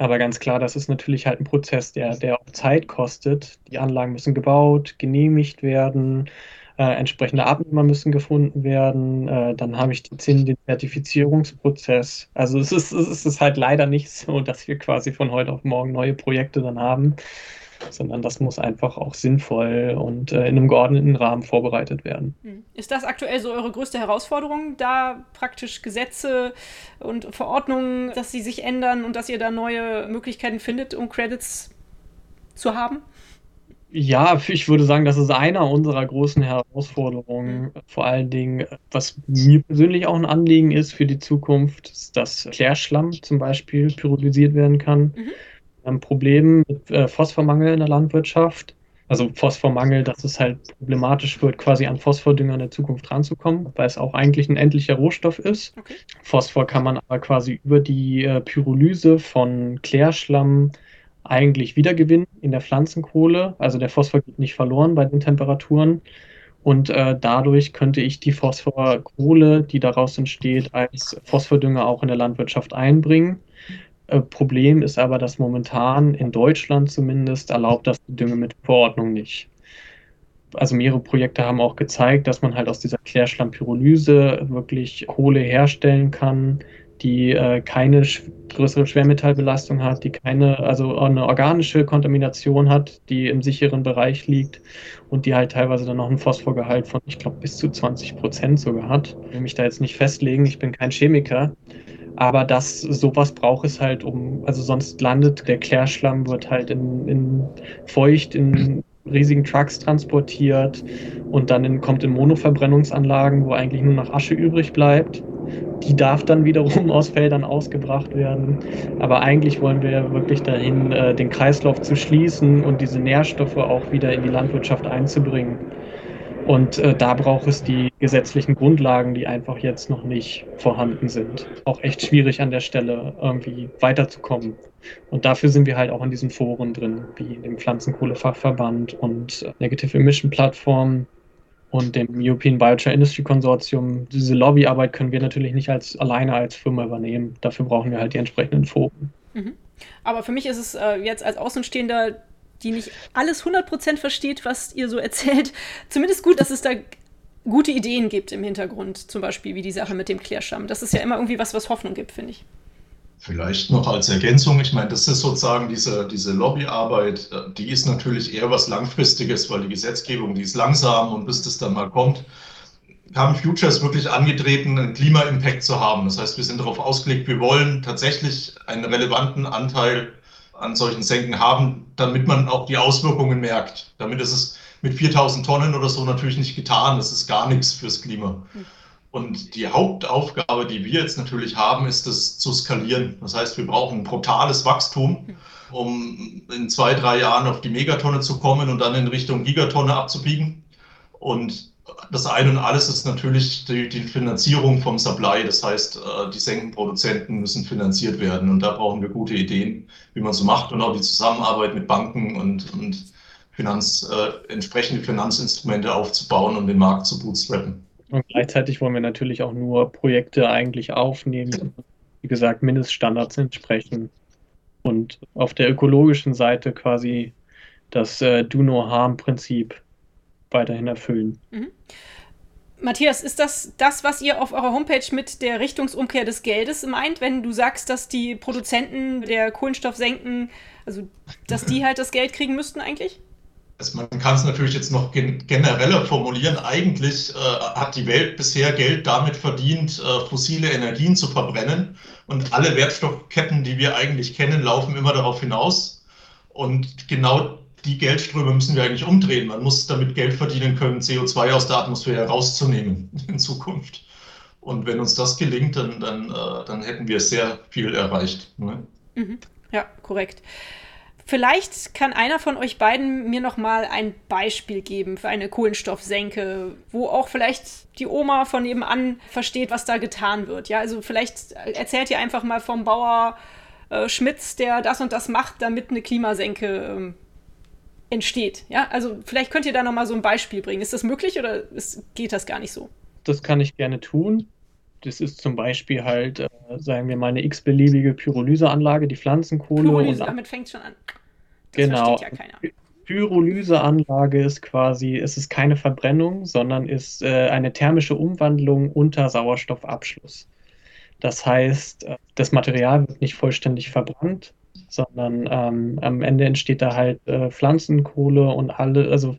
Aber ganz klar, das ist natürlich halt ein Prozess, der, der auch Zeit kostet. Die Anlagen müssen gebaut, genehmigt werden, äh, entsprechende Abnehmer müssen gefunden werden. Äh, dann habe ich den, den Zertifizierungsprozess. Also es ist, es ist halt leider nicht so, dass wir quasi von heute auf morgen neue Projekte dann haben, sondern das muss einfach auch sinnvoll und äh, in einem geordneten Rahmen vorbereitet werden. Hm. Ist das aktuell so eure größte Herausforderung, da praktisch Gesetze und Verordnungen, dass sie sich ändern und dass ihr da neue Möglichkeiten findet, um Credits zu haben? Ja, ich würde sagen, das ist einer unserer großen Herausforderungen. Mhm. Vor allen Dingen, was mir persönlich auch ein Anliegen ist für die Zukunft, ist, dass Klärschlamm zum Beispiel pyrolysiert werden kann. Mhm ein Problem mit äh, Phosphormangel in der Landwirtschaft. Also Phosphormangel, dass es halt problematisch wird, quasi an Phosphordünger in der Zukunft ranzukommen, weil es auch eigentlich ein endlicher Rohstoff ist. Okay. Phosphor kann man aber quasi über die äh, Pyrolyse von Klärschlamm eigentlich wiedergewinnen in der Pflanzenkohle. Also der Phosphor geht nicht verloren bei den Temperaturen. Und äh, dadurch könnte ich die Phosphorkohle, die daraus entsteht, als Phosphordünger auch in der Landwirtschaft einbringen. Äh, Problem ist aber, dass momentan in Deutschland zumindest erlaubt das die Düngemittelverordnung nicht. Also mehrere Projekte haben auch gezeigt, dass man halt aus dieser Klärschlammpyrolyse wirklich Kohle herstellen kann, die äh, keine größere Schwermetallbelastung hat, die keine, also eine organische Kontamination hat, die im sicheren Bereich liegt und die halt teilweise dann noch einen Phosphorgehalt von, ich glaube, bis zu 20 Prozent sogar hat. Ich will mich da jetzt nicht festlegen, ich bin kein Chemiker, aber das, sowas braucht es halt, um, also sonst landet der Klärschlamm, wird halt in, in feucht in riesigen Trucks transportiert und dann in, kommt in Monoverbrennungsanlagen, wo eigentlich nur noch Asche übrig bleibt. Die darf dann wiederum aus Feldern ausgebracht werden. Aber eigentlich wollen wir wirklich dahin, äh, den Kreislauf zu schließen und diese Nährstoffe auch wieder in die Landwirtschaft einzubringen. Und äh, da braucht es die gesetzlichen Grundlagen, die einfach jetzt noch nicht vorhanden sind. Auch echt schwierig an der Stelle irgendwie weiterzukommen. Und dafür sind wir halt auch in diesen Foren drin, wie dem Pflanzenkohlefachverband und äh, Negative Emission Plattform und dem European Biochar Industry Consortium. Diese Lobbyarbeit können wir natürlich nicht als alleine als Firma übernehmen. Dafür brauchen wir halt die entsprechenden Foren. Mhm. Aber für mich ist es äh, jetzt als Außenstehender die nicht alles 100% versteht, was ihr so erzählt, zumindest gut, dass es da gute Ideen gibt im Hintergrund, zum Beispiel wie die Sache mit dem Klärscham. Das ist ja immer irgendwie was, was Hoffnung gibt, finde ich. Vielleicht noch als Ergänzung, ich meine, das ist sozusagen diese, diese Lobbyarbeit, die ist natürlich eher was Langfristiges, weil die Gesetzgebung, die ist langsam und bis das dann mal kommt, haben Futures wirklich angetreten, einen Klima-Impact zu haben. Das heißt, wir sind darauf ausgelegt, wir wollen tatsächlich einen relevanten Anteil an solchen Senken haben, damit man auch die Auswirkungen merkt. Damit ist es mit 4000 Tonnen oder so natürlich nicht getan. Das ist gar nichts fürs Klima. Und die Hauptaufgabe, die wir jetzt natürlich haben, ist das zu skalieren. Das heißt, wir brauchen ein brutales Wachstum, um in zwei, drei Jahren auf die Megatonne zu kommen und dann in Richtung Gigatonne abzubiegen. Und das eine und alles ist natürlich die, die, Finanzierung vom Supply. Das heißt, äh, die Senkenproduzenten müssen finanziert werden. Und da brauchen wir gute Ideen, wie man so macht und auch die Zusammenarbeit mit Banken und, und Finanz, äh, entsprechende Finanzinstrumente aufzubauen und um den Markt zu bootstrappen. Und gleichzeitig wollen wir natürlich auch nur Projekte eigentlich aufnehmen, wie gesagt, Mindeststandards entsprechen. Und auf der ökologischen Seite quasi das äh, Do-No-Harm-Prinzip weiterhin erfüllen. Mhm. Matthias, ist das das, was ihr auf eurer Homepage mit der Richtungsumkehr des Geldes meint, wenn du sagst, dass die Produzenten der Kohlenstoffsenken, also dass die halt das Geld kriegen müssten eigentlich? Also man kann es natürlich jetzt noch gen genereller formulieren. Eigentlich äh, hat die Welt bisher Geld damit verdient, äh, fossile Energien zu verbrennen. Und alle Wertstoffketten, die wir eigentlich kennen, laufen immer darauf hinaus. Und genau die Geldströme müssen wir eigentlich umdrehen. Man muss damit Geld verdienen können, CO2 aus der Atmosphäre rauszunehmen in Zukunft. Und wenn uns das gelingt, dann, dann, äh, dann hätten wir sehr viel erreicht. Ne? Mhm. Ja, korrekt. Vielleicht kann einer von euch beiden mir noch mal ein Beispiel geben für eine Kohlenstoffsenke, wo auch vielleicht die Oma von nebenan versteht, was da getan wird. Ja, also vielleicht erzählt ihr einfach mal vom Bauer äh, Schmitz, der das und das macht, damit eine Klimasenke ähm, entsteht. Ja, also vielleicht könnt ihr da noch mal so ein Beispiel bringen. Ist das möglich oder ist, geht das gar nicht so? Das kann ich gerne tun. Das ist zum Beispiel halt, äh, sagen wir mal, eine x-beliebige Pyrolyseanlage, die Pflanzenkohle. Pyrolyse, damit fängt schon an. Das genau. versteht ja keiner. Pyrolyseanlage ist quasi, es ist keine Verbrennung, sondern ist äh, eine thermische Umwandlung unter Sauerstoffabschluss. Das heißt, äh, das Material wird nicht vollständig verbrannt, sondern ähm, am Ende entsteht da halt äh, Pflanzenkohle und alle, also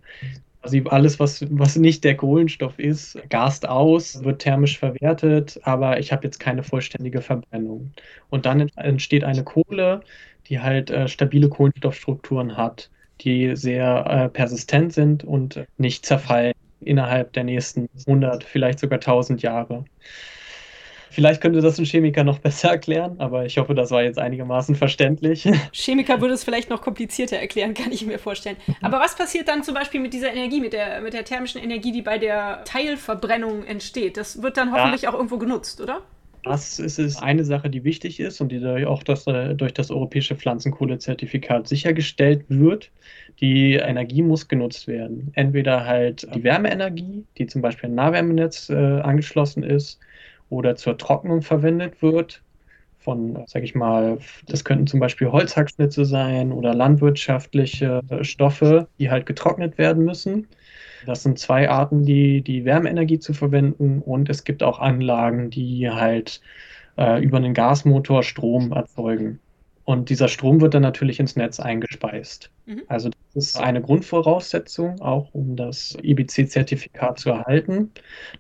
quasi alles, was, was nicht der Kohlenstoff ist, gast aus, wird thermisch verwertet, aber ich habe jetzt keine vollständige Verbrennung. Und dann entsteht eine Kohle, die halt äh, stabile Kohlenstoffstrukturen hat, die sehr äh, persistent sind und nicht zerfallen innerhalb der nächsten 100, vielleicht sogar 1000 Jahre. Vielleicht könnte das ein Chemiker noch besser erklären, aber ich hoffe, das war jetzt einigermaßen verständlich. Chemiker würde es vielleicht noch komplizierter erklären, kann ich mir vorstellen. Aber was passiert dann zum Beispiel mit dieser Energie, mit der, mit der thermischen Energie, die bei der Teilverbrennung entsteht? Das wird dann hoffentlich ja. auch irgendwo genutzt, oder? Das ist, ist eine Sache, die wichtig ist und die durch auch das, äh, durch das europäische Pflanzenkohlezertifikat sichergestellt wird. Die Energie muss genutzt werden. Entweder halt die Wärmeenergie, die zum Beispiel ein Nahwärmenetz äh, angeschlossen ist, oder zur Trocknung verwendet wird. Von, sag ich mal, das könnten zum Beispiel Holzhackschnitze sein oder landwirtschaftliche Stoffe, die halt getrocknet werden müssen. Das sind zwei Arten, die, die Wärmeenergie zu verwenden und es gibt auch Anlagen, die halt äh, über einen Gasmotor Strom erzeugen. Und dieser Strom wird dann natürlich ins Netz eingespeist. Mhm. Also das ist eine Grundvoraussetzung, auch um das IBC-Zertifikat zu erhalten.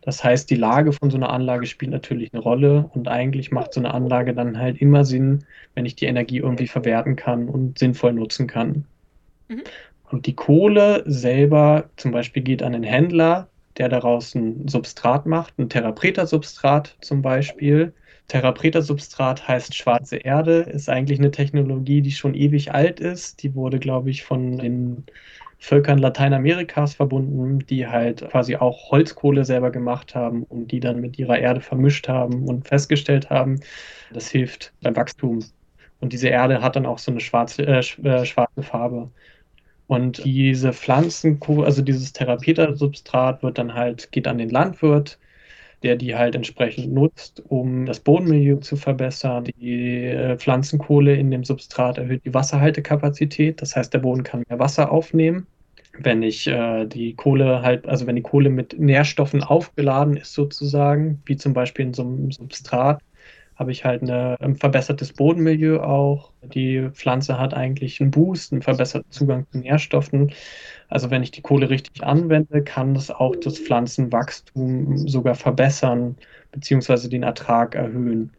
Das heißt, die Lage von so einer Anlage spielt natürlich eine Rolle und eigentlich macht so eine Anlage dann halt immer Sinn, wenn ich die Energie irgendwie verwerten kann und sinnvoll nutzen kann. Mhm. Und die Kohle selber zum Beispiel geht an den Händler, der daraus ein Substrat macht, ein Therapreta-Substrat zum Beispiel. Therapreta-Substrat heißt schwarze Erde, ist eigentlich eine Technologie, die schon ewig alt ist. Die wurde, glaube ich, von den Völkern Lateinamerikas verbunden, die halt quasi auch Holzkohle selber gemacht haben und die dann mit ihrer Erde vermischt haben und festgestellt haben, das hilft beim Wachstum. Und diese Erde hat dann auch so eine schwarze, äh, äh schwarze Farbe. Und diese Pflanzenkohle, also dieses Therapeuta-Substrat wird dann halt, geht an den Landwirt, der die halt entsprechend nutzt, um das Bodenmilieu zu verbessern. Die äh, Pflanzenkohle in dem Substrat erhöht die Wasserhaltekapazität, das heißt, der Boden kann mehr Wasser aufnehmen. Wenn ich äh, die Kohle halt, also wenn die Kohle mit Nährstoffen aufgeladen ist sozusagen, wie zum Beispiel in so einem Substrat, habe ich halt eine, ein verbessertes Bodenmilieu auch. Die Pflanze hat eigentlich einen Boost, einen verbesserten Zugang zu Nährstoffen. Also wenn ich die Kohle richtig anwende, kann das auch das Pflanzenwachstum sogar verbessern beziehungsweise den Ertrag erhöhen.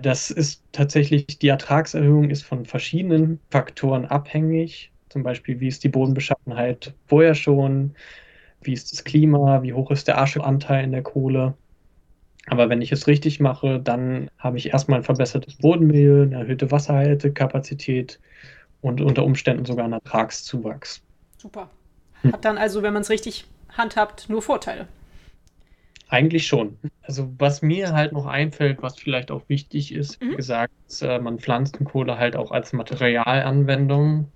Das ist tatsächlich, die Ertragserhöhung ist von verschiedenen Faktoren abhängig. Zum Beispiel, wie ist die Bodenbeschaffenheit vorher schon, wie ist das Klima, wie hoch ist der Ascheanteil in der Kohle. Aber wenn ich es richtig mache, dann habe ich erstmal ein verbessertes Bodenmilieu, eine erhöhte Wasserhaltekapazität und unter Umständen sogar einen Ertragszuwachs. Super. Hm. Hat dann also, wenn man es richtig handhabt, nur Vorteile. Eigentlich schon. Also was mir halt noch einfällt, was vielleicht auch wichtig ist, mhm. wie gesagt, dass äh, man Pflanzenkohle halt auch als Materialanwendung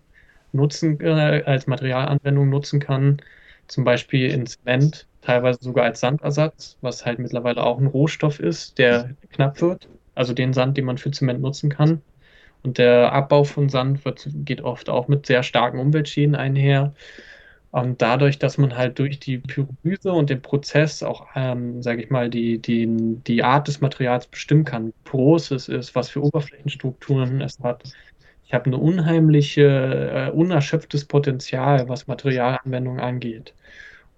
nutzen, äh, als Materialanwendung nutzen kann, zum Beispiel in Zement teilweise sogar als Sandersatz, was halt mittlerweile auch ein Rohstoff ist, der knapp wird. Also den Sand, den man für Zement nutzen kann. Und der Abbau von Sand wird, geht oft auch mit sehr starken Umweltschäden einher. Und dadurch, dass man halt durch die Pyrolyse und den Prozess auch, ähm, sage ich mal, die, die, die Art des Materials bestimmen kann, wie groß es ist, was für Oberflächenstrukturen es hat. Ich habe eine unheimliche, äh, unerschöpftes Potenzial, was Materialanwendung angeht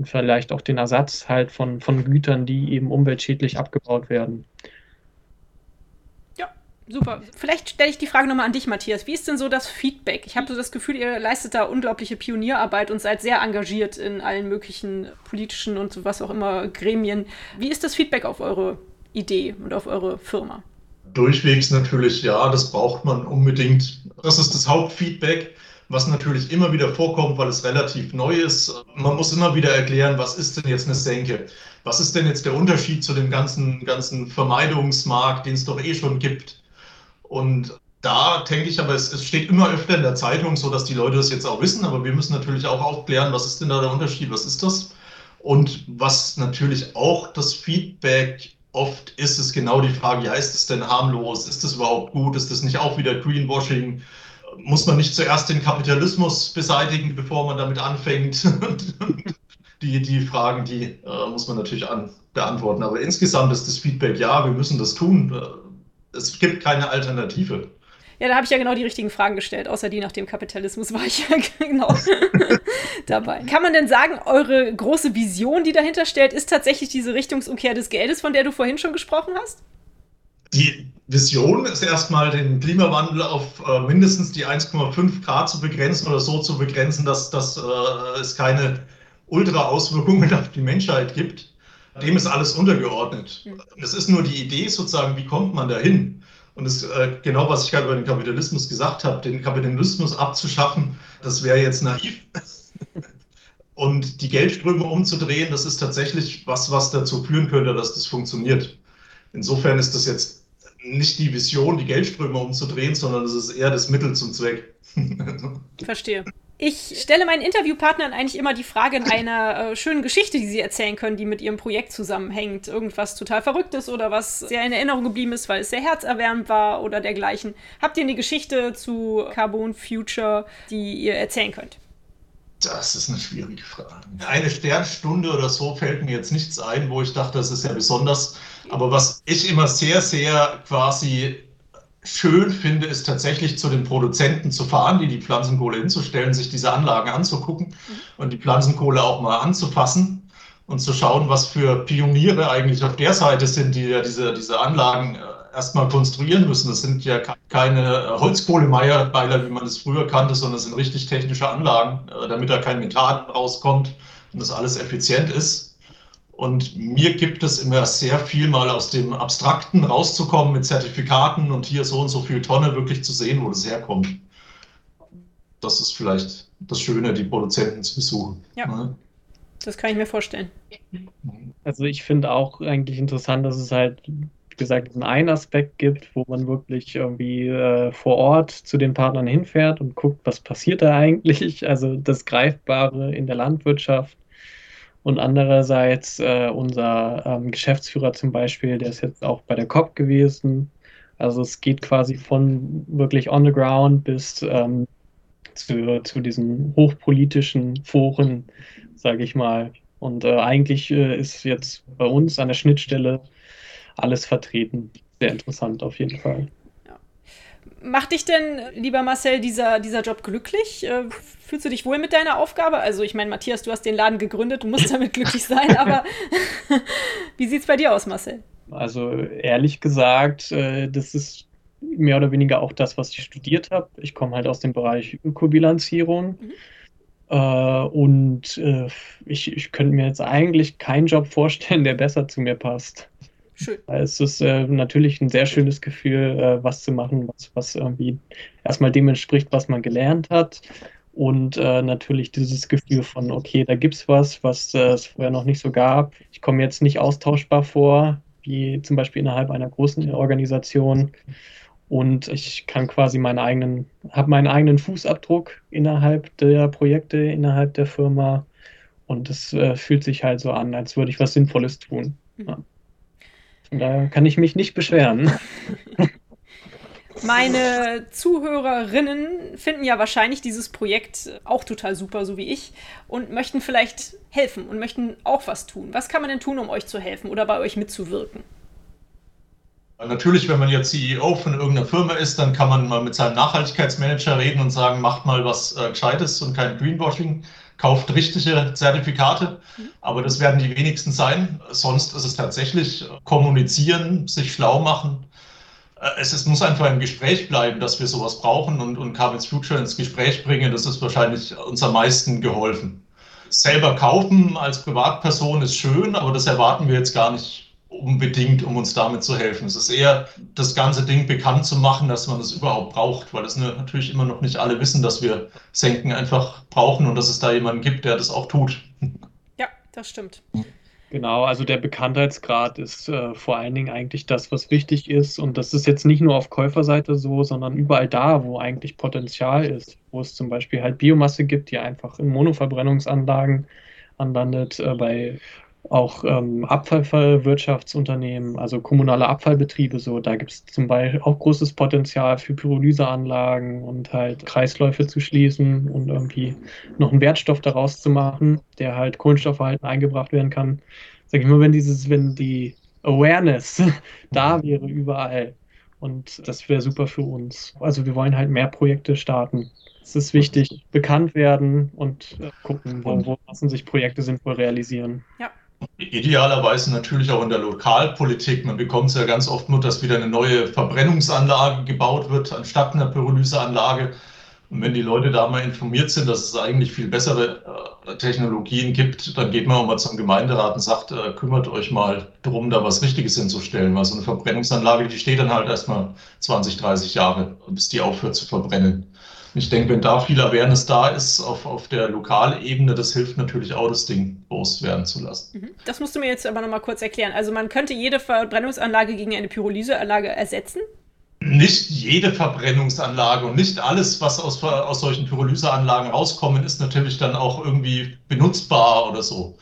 vielleicht auch den Ersatz halt von, von Gütern, die eben umweltschädlich abgebaut werden. Ja, super. Vielleicht stelle ich die Frage nochmal an dich, Matthias. Wie ist denn so das Feedback? Ich habe so das Gefühl, ihr leistet da unglaubliche Pionierarbeit und seid sehr engagiert in allen möglichen politischen und was auch immer Gremien. Wie ist das Feedback auf eure Idee und auf eure Firma? Durchwegs natürlich, ja, das braucht man unbedingt. Das ist das Hauptfeedback was natürlich immer wieder vorkommt, weil es relativ neu ist. Man muss immer wieder erklären, was ist denn jetzt eine Senke? Was ist denn jetzt der Unterschied zu dem ganzen, ganzen Vermeidungsmarkt, den es doch eh schon gibt? Und da denke ich, aber es, es, steht immer öfter in der Zeitung, so dass die Leute das jetzt auch wissen, aber wir müssen natürlich auch aufklären, was ist denn da der Unterschied, was ist das? Und was natürlich auch das Feedback oft ist, ist genau die Frage, ja, ist es denn harmlos? Ist das überhaupt gut? Ist das nicht auch wieder Greenwashing? Muss man nicht zuerst den Kapitalismus beseitigen, bevor man damit anfängt? die, die Fragen, die äh, muss man natürlich an, beantworten. Aber insgesamt ist das Feedback, ja, wir müssen das tun. Äh, es gibt keine Alternative. Ja, da habe ich ja genau die richtigen Fragen gestellt, außer die nach dem Kapitalismus war ich ja genau dabei. Kann man denn sagen, eure große Vision, die dahinter steht, ist tatsächlich diese Richtungsumkehr des Geldes, von der du vorhin schon gesprochen hast? Die Vision ist erstmal, den Klimawandel auf äh, mindestens die 1,5 Grad zu begrenzen oder so zu begrenzen, dass, dass äh, es keine Ultra-Auswirkungen auf die Menschheit gibt. Dem ist alles untergeordnet. Es ist nur die Idee sozusagen, wie kommt man dahin? Und das äh, genau, was ich gerade über den Kapitalismus gesagt habe, den Kapitalismus abzuschaffen, das wäre jetzt naiv. Und die Geldströme umzudrehen, das ist tatsächlich was, was dazu führen könnte, dass das funktioniert. Insofern ist das jetzt nicht die Vision, die Geldströme umzudrehen, sondern es ist eher das Mittel zum Zweck. Verstehe. Ich stelle meinen Interviewpartnern eigentlich immer die Frage in einer äh, schönen Geschichte, die sie erzählen können, die mit ihrem Projekt zusammenhängt. Irgendwas total Verrücktes oder was sehr in Erinnerung geblieben ist, weil es sehr herzerwärmend war oder dergleichen. Habt ihr eine Geschichte zu Carbon Future, die ihr erzählen könnt? Das ist eine schwierige Frage. Eine Sternstunde oder so fällt mir jetzt nichts ein, wo ich dachte, das ist ja besonders. Aber was ich immer sehr, sehr quasi schön finde, ist tatsächlich zu den Produzenten zu fahren, die die Pflanzenkohle hinzustellen, sich diese Anlagen anzugucken mhm. und die Pflanzenkohle auch mal anzufassen und zu schauen, was für Pioniere eigentlich auf der Seite sind, die ja diese, diese Anlagen äh, erstmal konstruieren müssen. Das sind ja keine Holzkohlemeier-Beiler, wie man es früher kannte, sondern es sind richtig technische Anlagen, äh, damit da kein Methan rauskommt und das alles effizient ist. Und mir gibt es immer sehr viel mal aus dem Abstrakten rauszukommen mit Zertifikaten und hier so und so viel Tonne wirklich zu sehen, wo das herkommt. Das ist vielleicht das Schöne, die Produzenten zu besuchen. Ja. Ne? Das kann ich mir vorstellen. Also ich finde auch eigentlich interessant, dass es halt, gesagt, diesen einen Aspekt gibt, wo man wirklich irgendwie äh, vor Ort zu den Partnern hinfährt und guckt, was passiert da eigentlich. Also das Greifbare in der Landwirtschaft. Und andererseits äh, unser ähm, Geschäftsführer zum Beispiel, der ist jetzt auch bei der COP gewesen. Also es geht quasi von wirklich on the ground bis ähm, zu, zu diesen hochpolitischen Foren, sage ich mal. Und äh, eigentlich äh, ist jetzt bei uns an der Schnittstelle alles vertreten. Sehr interessant auf jeden Fall. Ja. Macht dich denn, lieber Marcel, dieser, dieser Job glücklich? Äh, fühlst du dich wohl mit deiner Aufgabe? Also ich meine, Matthias, du hast den Laden gegründet, du musst damit glücklich sein, aber wie sieht es bei dir aus, Marcel? Also ehrlich gesagt, äh, das ist mehr oder weniger auch das, was ich studiert habe. Ich komme halt aus dem Bereich Ökobilanzierung. Mhm. Äh, und äh, ich, ich könnte mir jetzt eigentlich keinen Job vorstellen, der besser zu mir passt. Schön. Es ist äh, natürlich ein sehr schönes Gefühl, äh, was zu machen, was, was irgendwie erstmal dem entspricht, was man gelernt hat. Und äh, natürlich dieses Gefühl von, okay, da gibt es was, was äh, es vorher noch nicht so gab. Ich komme jetzt nicht austauschbar vor, wie zum Beispiel innerhalb einer großen Organisation und ich kann quasi meinen eigenen, habe meinen eigenen Fußabdruck innerhalb der Projekte, innerhalb der Firma und es äh, fühlt sich halt so an, als würde ich was Sinnvolles tun. Mhm. Ja. Daher kann ich mich nicht beschweren. Meine Zuhörerinnen finden ja wahrscheinlich dieses Projekt auch total super, so wie ich, und möchten vielleicht helfen und möchten auch was tun. Was kann man denn tun, um euch zu helfen oder bei euch mitzuwirken? Natürlich, wenn man jetzt CEO von irgendeiner Firma ist, dann kann man mal mit seinem Nachhaltigkeitsmanager reden und sagen, macht mal was äh, Gescheites und kein Greenwashing, kauft richtige Zertifikate. Mhm. Aber das werden die wenigsten sein. Sonst ist es tatsächlich kommunizieren, sich schlau machen. Äh, es ist, muss einfach im Gespräch bleiben, dass wir sowas brauchen und, und Carbon's Future ins Gespräch bringen. Das ist wahrscheinlich uns am meisten geholfen. Selber kaufen als Privatperson ist schön, aber das erwarten wir jetzt gar nicht unbedingt, um uns damit zu helfen. Es ist eher das ganze Ding bekannt zu machen, dass man das überhaupt braucht, weil es natürlich immer noch nicht alle wissen, dass wir Senken einfach brauchen und dass es da jemanden gibt, der das auch tut. Ja, das stimmt. Genau, also der Bekanntheitsgrad ist äh, vor allen Dingen eigentlich das, was wichtig ist. Und das ist jetzt nicht nur auf Käuferseite so, sondern überall da, wo eigentlich Potenzial ist, wo es zum Beispiel halt Biomasse gibt, die einfach in Monoverbrennungsanlagen anlandet, äh, bei auch ähm, Abfallwirtschaftsunternehmen, also kommunale Abfallbetriebe, so, da gibt es zum Beispiel auch großes Potenzial für Pyrolyseanlagen und halt Kreisläufe zu schließen und irgendwie noch einen Wertstoff daraus zu machen, der halt Kohlenstoffverhalten eingebracht werden kann. Sag ich mal, wenn dieses, wenn die Awareness da wäre überall. Und das wäre super für uns. Also wir wollen halt mehr Projekte starten. Es ist wichtig, bekannt werden und äh, gucken, wo, wo lassen sich Projekte sinnvoll realisieren. Ja. Idealerweise natürlich auch in der Lokalpolitik. Man bekommt es ja ganz oft nur, dass wieder eine neue Verbrennungsanlage gebaut wird, anstatt einer Pyrolyseanlage. Und wenn die Leute da mal informiert sind, dass es eigentlich viel bessere äh, Technologien gibt, dann geht man auch mal zum Gemeinderat und sagt, äh, kümmert euch mal darum, da was Richtiges hinzustellen. Weil so eine Verbrennungsanlage, die steht dann halt erstmal 20, 30 Jahre, bis die aufhört zu verbrennen. Ich denke, wenn da viel Awareness da ist auf, auf der Lokalebene, das hilft natürlich auch, das Ding groß werden zu lassen. Mhm. Das musst du mir jetzt aber nochmal kurz erklären. Also man könnte jede Verbrennungsanlage gegen eine Pyrolyseanlage ersetzen? Nicht jede Verbrennungsanlage und nicht alles, was aus, aus solchen Pyrolyseanlagen rauskommen, ist natürlich dann auch irgendwie benutzbar oder so.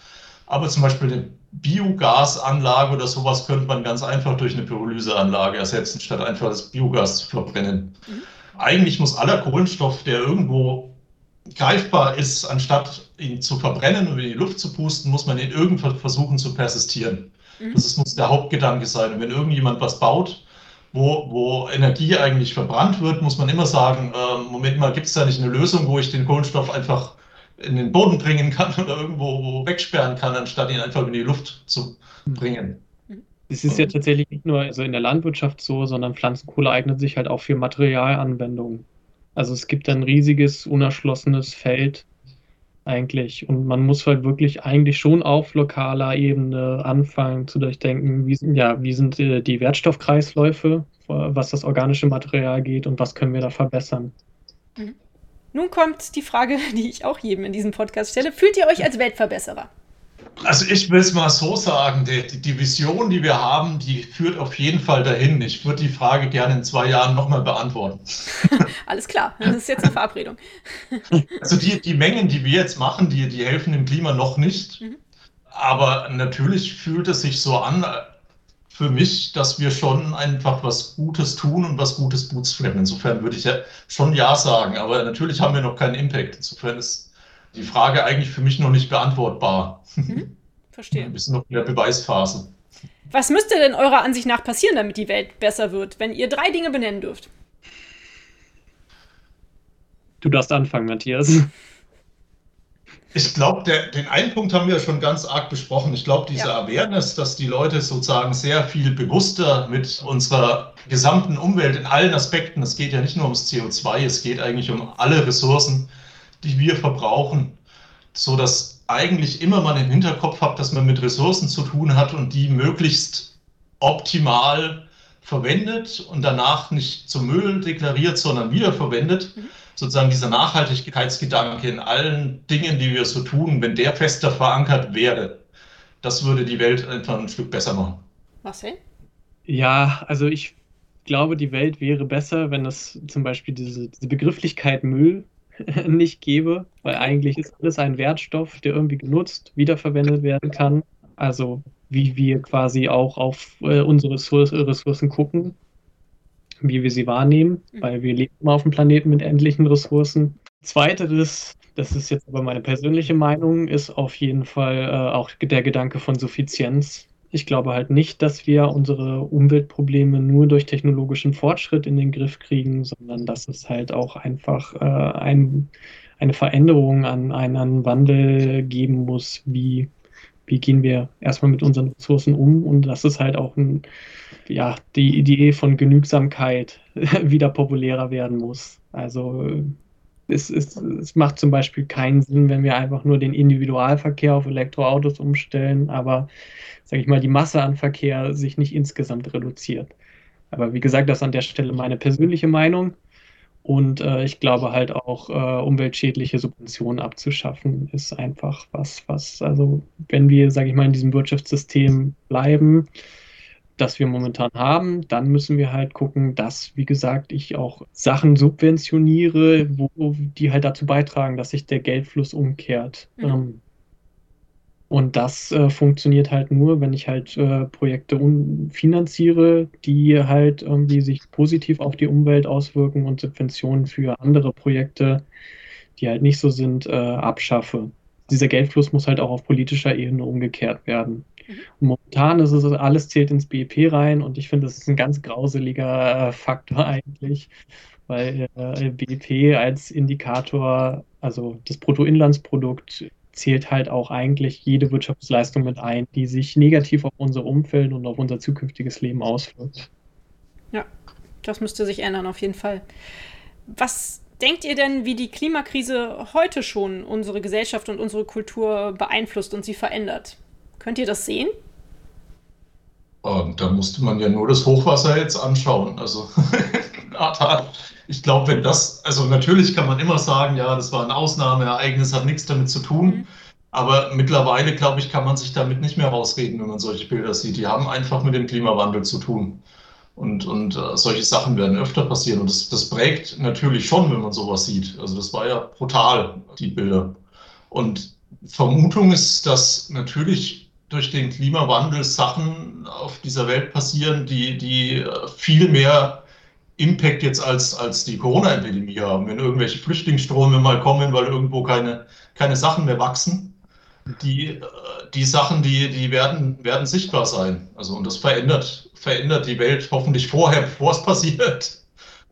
Aber zum Beispiel eine Biogasanlage oder sowas könnte man ganz einfach durch eine Pyrolyseanlage ersetzen, statt einfach das Biogas zu verbrennen. Mhm eigentlich muss aller Kohlenstoff, der irgendwo greifbar ist, anstatt ihn zu verbrennen und in die Luft zu pusten, muss man ihn irgendwann versuchen zu persistieren. Mhm. Das ist, muss der Hauptgedanke sein. Und wenn irgendjemand was baut, wo, wo Energie eigentlich verbrannt wird, muss man immer sagen, äh, Moment mal, gibt es da nicht eine Lösung, wo ich den Kohlenstoff einfach in den Boden bringen kann oder irgendwo wegsperren kann, anstatt ihn einfach in die Luft zu bringen. Es ist ja tatsächlich nicht nur also in der Landwirtschaft so, sondern Pflanzenkohle eignet sich halt auch für Materialanwendungen. Also es gibt ein riesiges, unerschlossenes Feld eigentlich. Und man muss halt wirklich eigentlich schon auf lokaler Ebene anfangen zu durchdenken, wie, ja, wie sind äh, die Wertstoffkreisläufe, was das organische Material geht und was können wir da verbessern. Mhm. Nun kommt die Frage, die ich auch jedem in diesem Podcast stelle. Fühlt ihr euch als Weltverbesserer? Also ich will es mal so sagen, die, die, Vision, die wir haben, die führt auf jeden Fall dahin. Ich würde die Frage gerne in zwei Jahren nochmal beantworten. Alles klar, das ist jetzt eine Verabredung. Also die, die Mengen, die wir jetzt machen, die, die helfen dem Klima noch nicht. Mhm. Aber natürlich fühlt es sich so an für mich, dass wir schon einfach was Gutes tun und was Gutes bootstrappen. Insofern würde ich ja schon Ja sagen, aber natürlich haben wir noch keinen Impact. Insofern ist die Frage eigentlich für mich noch nicht beantwortbar. Mhm. Verstehe. Wir sind noch in der Beweisphase. Was müsste denn eurer Ansicht nach passieren, damit die Welt besser wird, wenn ihr drei Dinge benennen dürft? Du darfst anfangen, Matthias. Ich glaube, den einen Punkt haben wir schon ganz arg besprochen. Ich glaube, diese ja. Awareness, dass die Leute sozusagen sehr viel bewusster mit unserer gesamten Umwelt in allen Aspekten, es geht ja nicht nur ums CO2, es geht eigentlich um alle Ressourcen, die wir verbrauchen, so dass eigentlich immer man im Hinterkopf hat, dass man mit Ressourcen zu tun hat und die möglichst optimal verwendet und danach nicht zum Müll deklariert, sondern wiederverwendet. Mhm. Sozusagen dieser Nachhaltigkeitsgedanke in allen Dingen, die wir so tun, wenn der fester verankert wäre, das würde die Welt einfach ein Stück besser machen. Marcel? Ja, also ich glaube, die Welt wäre besser, wenn es zum Beispiel diese, diese Begrifflichkeit Müll nicht gäbe, weil eigentlich ist alles ein Wertstoff, der irgendwie genutzt, wiederverwendet werden kann. Also wie wir quasi auch auf äh, unsere Ressourcen gucken, wie wir sie wahrnehmen, mhm. weil wir leben immer auf dem Planeten mit endlichen Ressourcen. Zweiteres, das ist jetzt aber meine persönliche Meinung, ist auf jeden Fall äh, auch der Gedanke von Suffizienz. Ich glaube halt nicht, dass wir unsere Umweltprobleme nur durch technologischen Fortschritt in den Griff kriegen, sondern dass es halt auch einfach äh, ein, eine Veränderung an einen Wandel geben muss, wie, wie gehen wir erstmal mit unseren Ressourcen um und dass es halt auch ein, ja, die Idee von Genügsamkeit wieder populärer werden muss. Also es, es, es macht zum Beispiel keinen Sinn, wenn wir einfach nur den Individualverkehr auf Elektroautos umstellen, aber, sage ich mal, die Masse an Verkehr sich nicht insgesamt reduziert. Aber wie gesagt, das ist an der Stelle meine persönliche Meinung. Und äh, ich glaube halt auch, äh, umweltschädliche Subventionen abzuschaffen, ist einfach was, was, also wenn wir, sage ich mal, in diesem Wirtschaftssystem bleiben, das wir momentan haben, dann müssen wir halt gucken, dass, wie gesagt, ich auch Sachen subventioniere, wo die halt dazu beitragen, dass sich der Geldfluss umkehrt. Mhm. Ähm, und das äh, funktioniert halt nur, wenn ich halt äh, Projekte finanziere, die halt irgendwie sich positiv auf die Umwelt auswirken und Subventionen für andere Projekte, die halt nicht so sind, äh, abschaffe. Dieser Geldfluss muss halt auch auf politischer Ebene umgekehrt werden. Mhm. Momentan ist es alles zählt ins BIP rein und ich finde, das ist ein ganz grauseliger äh, Faktor eigentlich, weil äh, BIP als Indikator, also das Bruttoinlandsprodukt, zählt halt auch eigentlich jede Wirtschaftsleistung mit ein, die sich negativ auf unser Umfeld und auf unser zukünftiges Leben auswirkt. Ja, das müsste sich ändern auf jeden Fall. Was denkt ihr denn, wie die Klimakrise heute schon unsere Gesellschaft und unsere Kultur beeinflusst und sie verändert? Könnt ihr das sehen? Und da musste man ja nur das Hochwasser jetzt anschauen. Also ich glaube, wenn das, also natürlich kann man immer sagen, ja, das war ein Ausnahmeereignis, hat nichts damit zu tun. Mhm. Aber mittlerweile, glaube ich, kann man sich damit nicht mehr rausreden, wenn man solche Bilder sieht. Die haben einfach mit dem Klimawandel zu tun. Und, und äh, solche Sachen werden öfter passieren. Und das, das prägt natürlich schon, wenn man sowas sieht. Also das war ja brutal, die Bilder. Und Vermutung ist, dass natürlich durch den Klimawandel Sachen auf dieser Welt passieren, die, die viel mehr Impact jetzt als, als die Corona-Epidemie haben. Wenn irgendwelche Flüchtlingsströme mal kommen, weil irgendwo keine, keine Sachen mehr wachsen, die, die Sachen, die, die werden, werden sichtbar sein. Also, und das verändert, verändert die Welt hoffentlich vorher, bevor es passiert.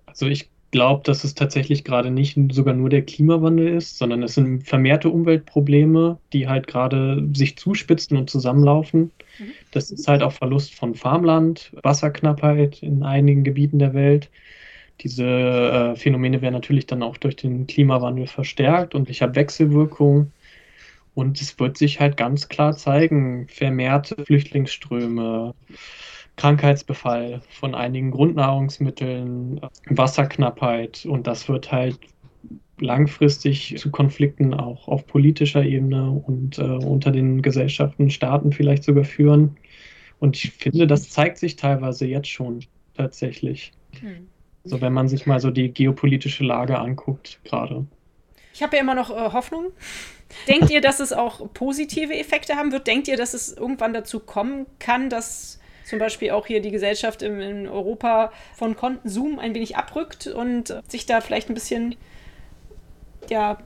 Also ich glaube, dass es tatsächlich gerade nicht sogar nur der Klimawandel ist, sondern es sind vermehrte Umweltprobleme, die halt gerade sich zuspitzen und zusammenlaufen. Mhm. Das ist halt auch Verlust von Farmland, Wasserknappheit in einigen Gebieten der Welt. Diese äh, Phänomene werden natürlich dann auch durch den Klimawandel verstärkt und ich habe Wechselwirkungen. Und es wird sich halt ganz klar zeigen, vermehrte Flüchtlingsströme, Krankheitsbefall von einigen Grundnahrungsmitteln, Wasserknappheit und das wird halt langfristig zu Konflikten auch auf politischer Ebene und äh, unter den Gesellschaften, Staaten vielleicht sogar führen. Und ich finde, das zeigt sich teilweise jetzt schon tatsächlich. Hm. So, wenn man sich mal so die geopolitische Lage anguckt, gerade. Ich habe ja immer noch äh, Hoffnung. Denkt ihr, dass es auch positive Effekte haben wird? Denkt ihr, dass es irgendwann dazu kommen kann, dass zum Beispiel auch hier die Gesellschaft in, in Europa von Konsum ein wenig abrückt und sich da vielleicht ein bisschen ja,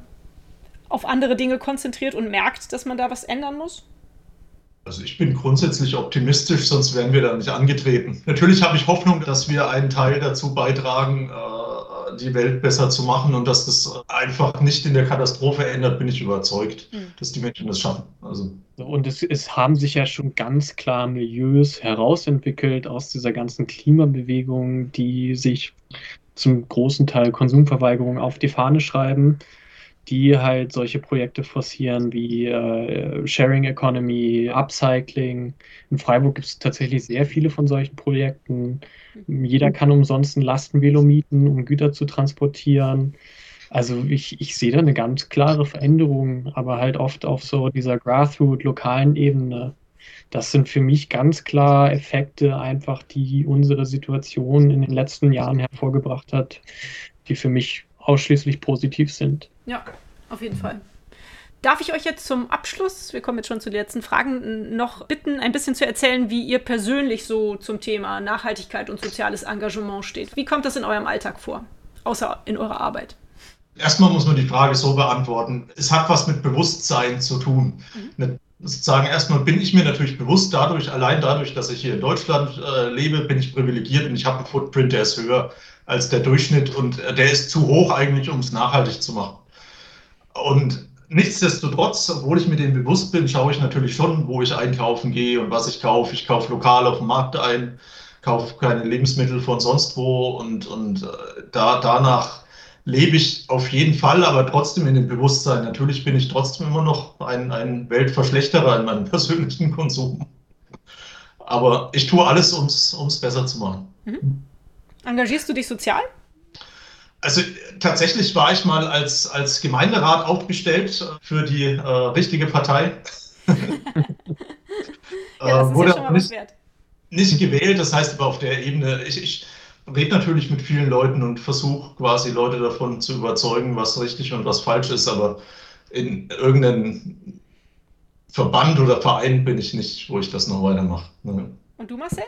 auf andere Dinge konzentriert und merkt, dass man da was ändern muss? Also ich bin grundsätzlich optimistisch, sonst wären wir da nicht angetreten. Natürlich habe ich Hoffnung, dass wir einen Teil dazu beitragen, äh, die Welt besser zu machen und dass das einfach nicht in der Katastrophe ändert, bin ich überzeugt, mhm. dass die Menschen das schaffen. Also. Und es, es haben sich ja schon ganz klar Milieus herausentwickelt aus dieser ganzen Klimabewegung, die sich zum großen Teil Konsumverweigerung auf die Fahne schreiben die halt solche Projekte forcieren wie äh, Sharing Economy, Upcycling. In Freiburg gibt es tatsächlich sehr viele von solchen Projekten. Jeder kann umsonst ein Lastenvelo mieten, um Güter zu transportieren. Also ich, ich sehe da eine ganz klare Veränderung, aber halt oft auf so dieser Grassroot lokalen Ebene. Das sind für mich ganz klar Effekte einfach, die unsere Situation in den letzten Jahren hervorgebracht hat, die für mich ausschließlich positiv sind. Ja, auf jeden Fall. Darf ich euch jetzt zum Abschluss, wir kommen jetzt schon zu den letzten Fragen, noch bitten, ein bisschen zu erzählen, wie ihr persönlich so zum Thema Nachhaltigkeit und soziales Engagement steht? Wie kommt das in eurem Alltag vor, außer in eurer Arbeit? Erstmal muss man die Frage so beantworten. Es hat was mit Bewusstsein zu tun. Mhm. Sozusagen erstmal bin ich mir natürlich bewusst dadurch, allein dadurch, dass ich hier in Deutschland äh, lebe, bin ich privilegiert und ich habe einen Footprint, der ist höher als der Durchschnitt und äh, der ist zu hoch eigentlich, um es nachhaltig zu machen. Und nichtsdestotrotz, obwohl ich mir dem bewusst bin, schaue ich natürlich schon, wo ich einkaufen gehe und was ich kaufe. Ich kaufe lokal auf dem Markt ein, kaufe keine Lebensmittel von sonst wo und, und äh, da, danach lebe ich auf jeden Fall, aber trotzdem in dem Bewusstsein. Natürlich bin ich trotzdem immer noch ein, ein Weltverschlechterer in meinem persönlichen Konsum. Aber ich tue alles, um es besser zu machen. Mhm. Engagierst du dich sozial? Also tatsächlich war ich mal als, als Gemeinderat aufgestellt für die äh, richtige Partei. ja, das ist wurde ja schon mal nicht, wert. nicht gewählt, das heißt aber auf der Ebene, ich, ich rede natürlich mit vielen Leuten und versuche quasi Leute davon zu überzeugen, was richtig und was falsch ist, aber in irgendeinem Verband oder Verein bin ich nicht, wo ich das noch weitermache. Ne? Und du, Marcel?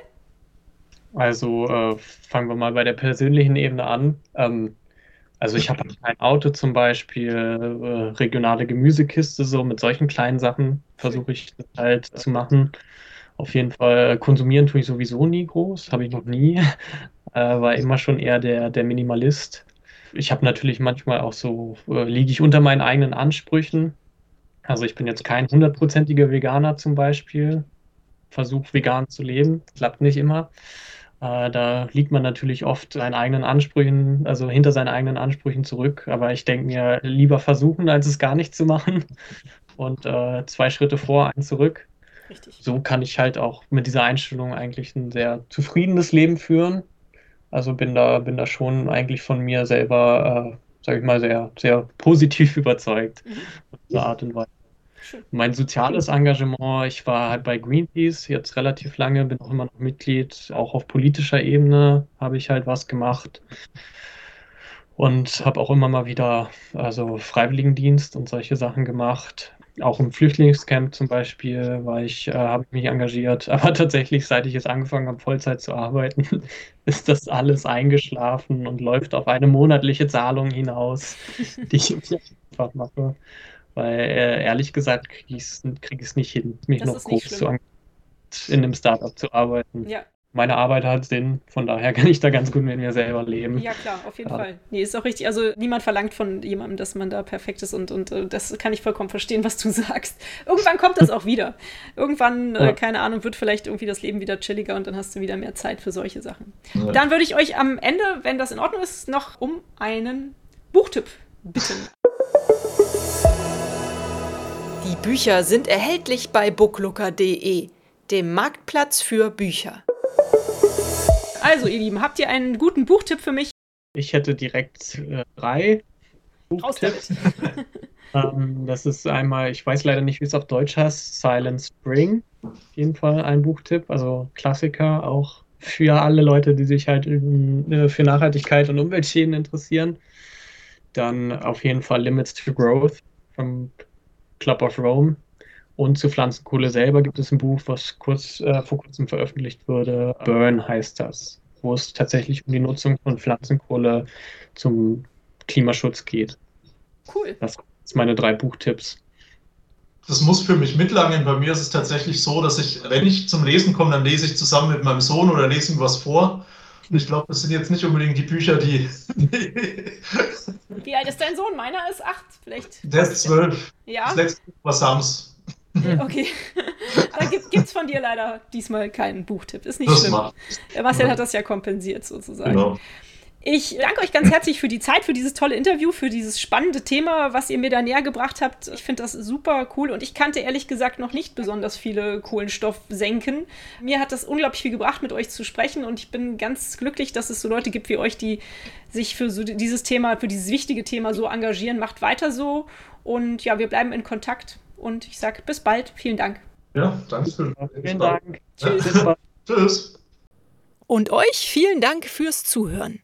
Also äh, fangen wir mal bei der persönlichen Ebene an. Ähm, also ich habe halt kein Auto zum Beispiel, äh, regionale Gemüsekiste, so mit solchen kleinen Sachen versuche ich das halt zu machen. Auf jeden Fall konsumieren tue ich sowieso nie groß, habe ich noch nie. Äh, war immer schon eher der, der Minimalist. Ich habe natürlich manchmal auch so, äh, liege ich unter meinen eigenen Ansprüchen. Also ich bin jetzt kein hundertprozentiger Veganer zum Beispiel. Versuche vegan zu leben, klappt nicht immer. Äh, da liegt man natürlich oft seinen eigenen Ansprüchen, also hinter seinen eigenen Ansprüchen zurück. Aber ich denke mir, lieber versuchen, als es gar nicht zu machen. Und äh, zwei Schritte vor, ein zurück. Richtig. So kann ich halt auch mit dieser Einstellung eigentlich ein sehr zufriedenes Leben führen. Also bin da, bin da schon eigentlich von mir selber, äh, sage ich mal, sehr, sehr positiv überzeugt. Mhm. Auf diese Art und Weise. Mein soziales Engagement, ich war halt bei Greenpeace jetzt relativ lange, bin auch immer noch Mitglied, auch auf politischer Ebene habe ich halt was gemacht und habe auch immer mal wieder also Freiwilligendienst und solche Sachen gemacht. Auch im Flüchtlingscamp zum Beispiel war ich, äh, habe ich mich engagiert. Aber tatsächlich, seit ich jetzt angefangen habe, Vollzeit zu arbeiten, ist das alles eingeschlafen und läuft auf eine monatliche Zahlung hinaus, die ich einfach mache. Weil äh, ehrlich gesagt kriege ich es krieg nicht hin, mich das noch groß zu in einem Startup zu arbeiten. Ja. Meine Arbeit hat Sinn, von daher kann ich da ganz gut mit mir selber leben. Ja, klar, auf jeden ja. Fall. Nee, ist auch richtig. Also niemand verlangt von jemandem, dass man da perfekt ist und, und uh, das kann ich vollkommen verstehen, was du sagst. Irgendwann kommt das auch wieder. Irgendwann, äh, ja. äh, keine Ahnung, wird vielleicht irgendwie das Leben wieder chilliger und dann hast du wieder mehr Zeit für solche Sachen. Ja. Dann würde ich euch am Ende, wenn das in Ordnung ist, noch um einen Buchtipp bitten. Die Bücher sind erhältlich bei booklooker.de, dem Marktplatz für Bücher. Also, ihr Lieben, habt ihr einen guten Buchtipp für mich? Ich hätte direkt äh, drei Buchtipp. ähm, das ist einmal, ich weiß leider nicht, wie es auf Deutsch heißt, Silent Spring. Auf jeden Fall ein Buchtipp, also Klassiker, auch für alle Leute, die sich halt äh, für Nachhaltigkeit und Umweltschäden interessieren. Dann auf jeden Fall Limits to Growth vom Club of Rome. Und zu Pflanzenkohle selber gibt es ein Buch, was kurz äh, vor kurzem veröffentlicht wurde. Burn heißt das, wo es tatsächlich um die Nutzung von Pflanzenkohle zum Klimaschutz geht. Cool. Das sind meine drei Buchtipps. Das muss für mich mitlangen. Bei mir ist es tatsächlich so, dass ich, wenn ich zum Lesen komme, dann lese ich zusammen mit meinem Sohn oder lese ihm was vor. Und ich glaube, das sind jetzt nicht unbedingt die Bücher, die. Wie alt ist dein Sohn? Meiner ist acht, vielleicht. Der ist zwölf. Ja. Das letzte war Sams. Okay. da gibt es von dir leider diesmal keinen Buchtipp. Ist nicht das schlimm. Macht. Marcel hat das ja kompensiert sozusagen. Genau. Ich danke euch ganz herzlich für die Zeit, für dieses tolle Interview, für dieses spannende Thema, was ihr mir da näher gebracht habt. Ich finde das super cool und ich kannte ehrlich gesagt noch nicht besonders viele Kohlenstoffsenken. Mir hat das unglaublich viel gebracht, mit euch zu sprechen und ich bin ganz glücklich, dass es so Leute gibt wie euch, die sich für so dieses Thema, für dieses wichtige Thema so engagieren. Macht weiter so und ja, wir bleiben in Kontakt und ich sage bis bald. Vielen Dank. Ja, danke. Schön. Vielen Dank. Tschüss. Tschüss. Und euch vielen Dank fürs Zuhören.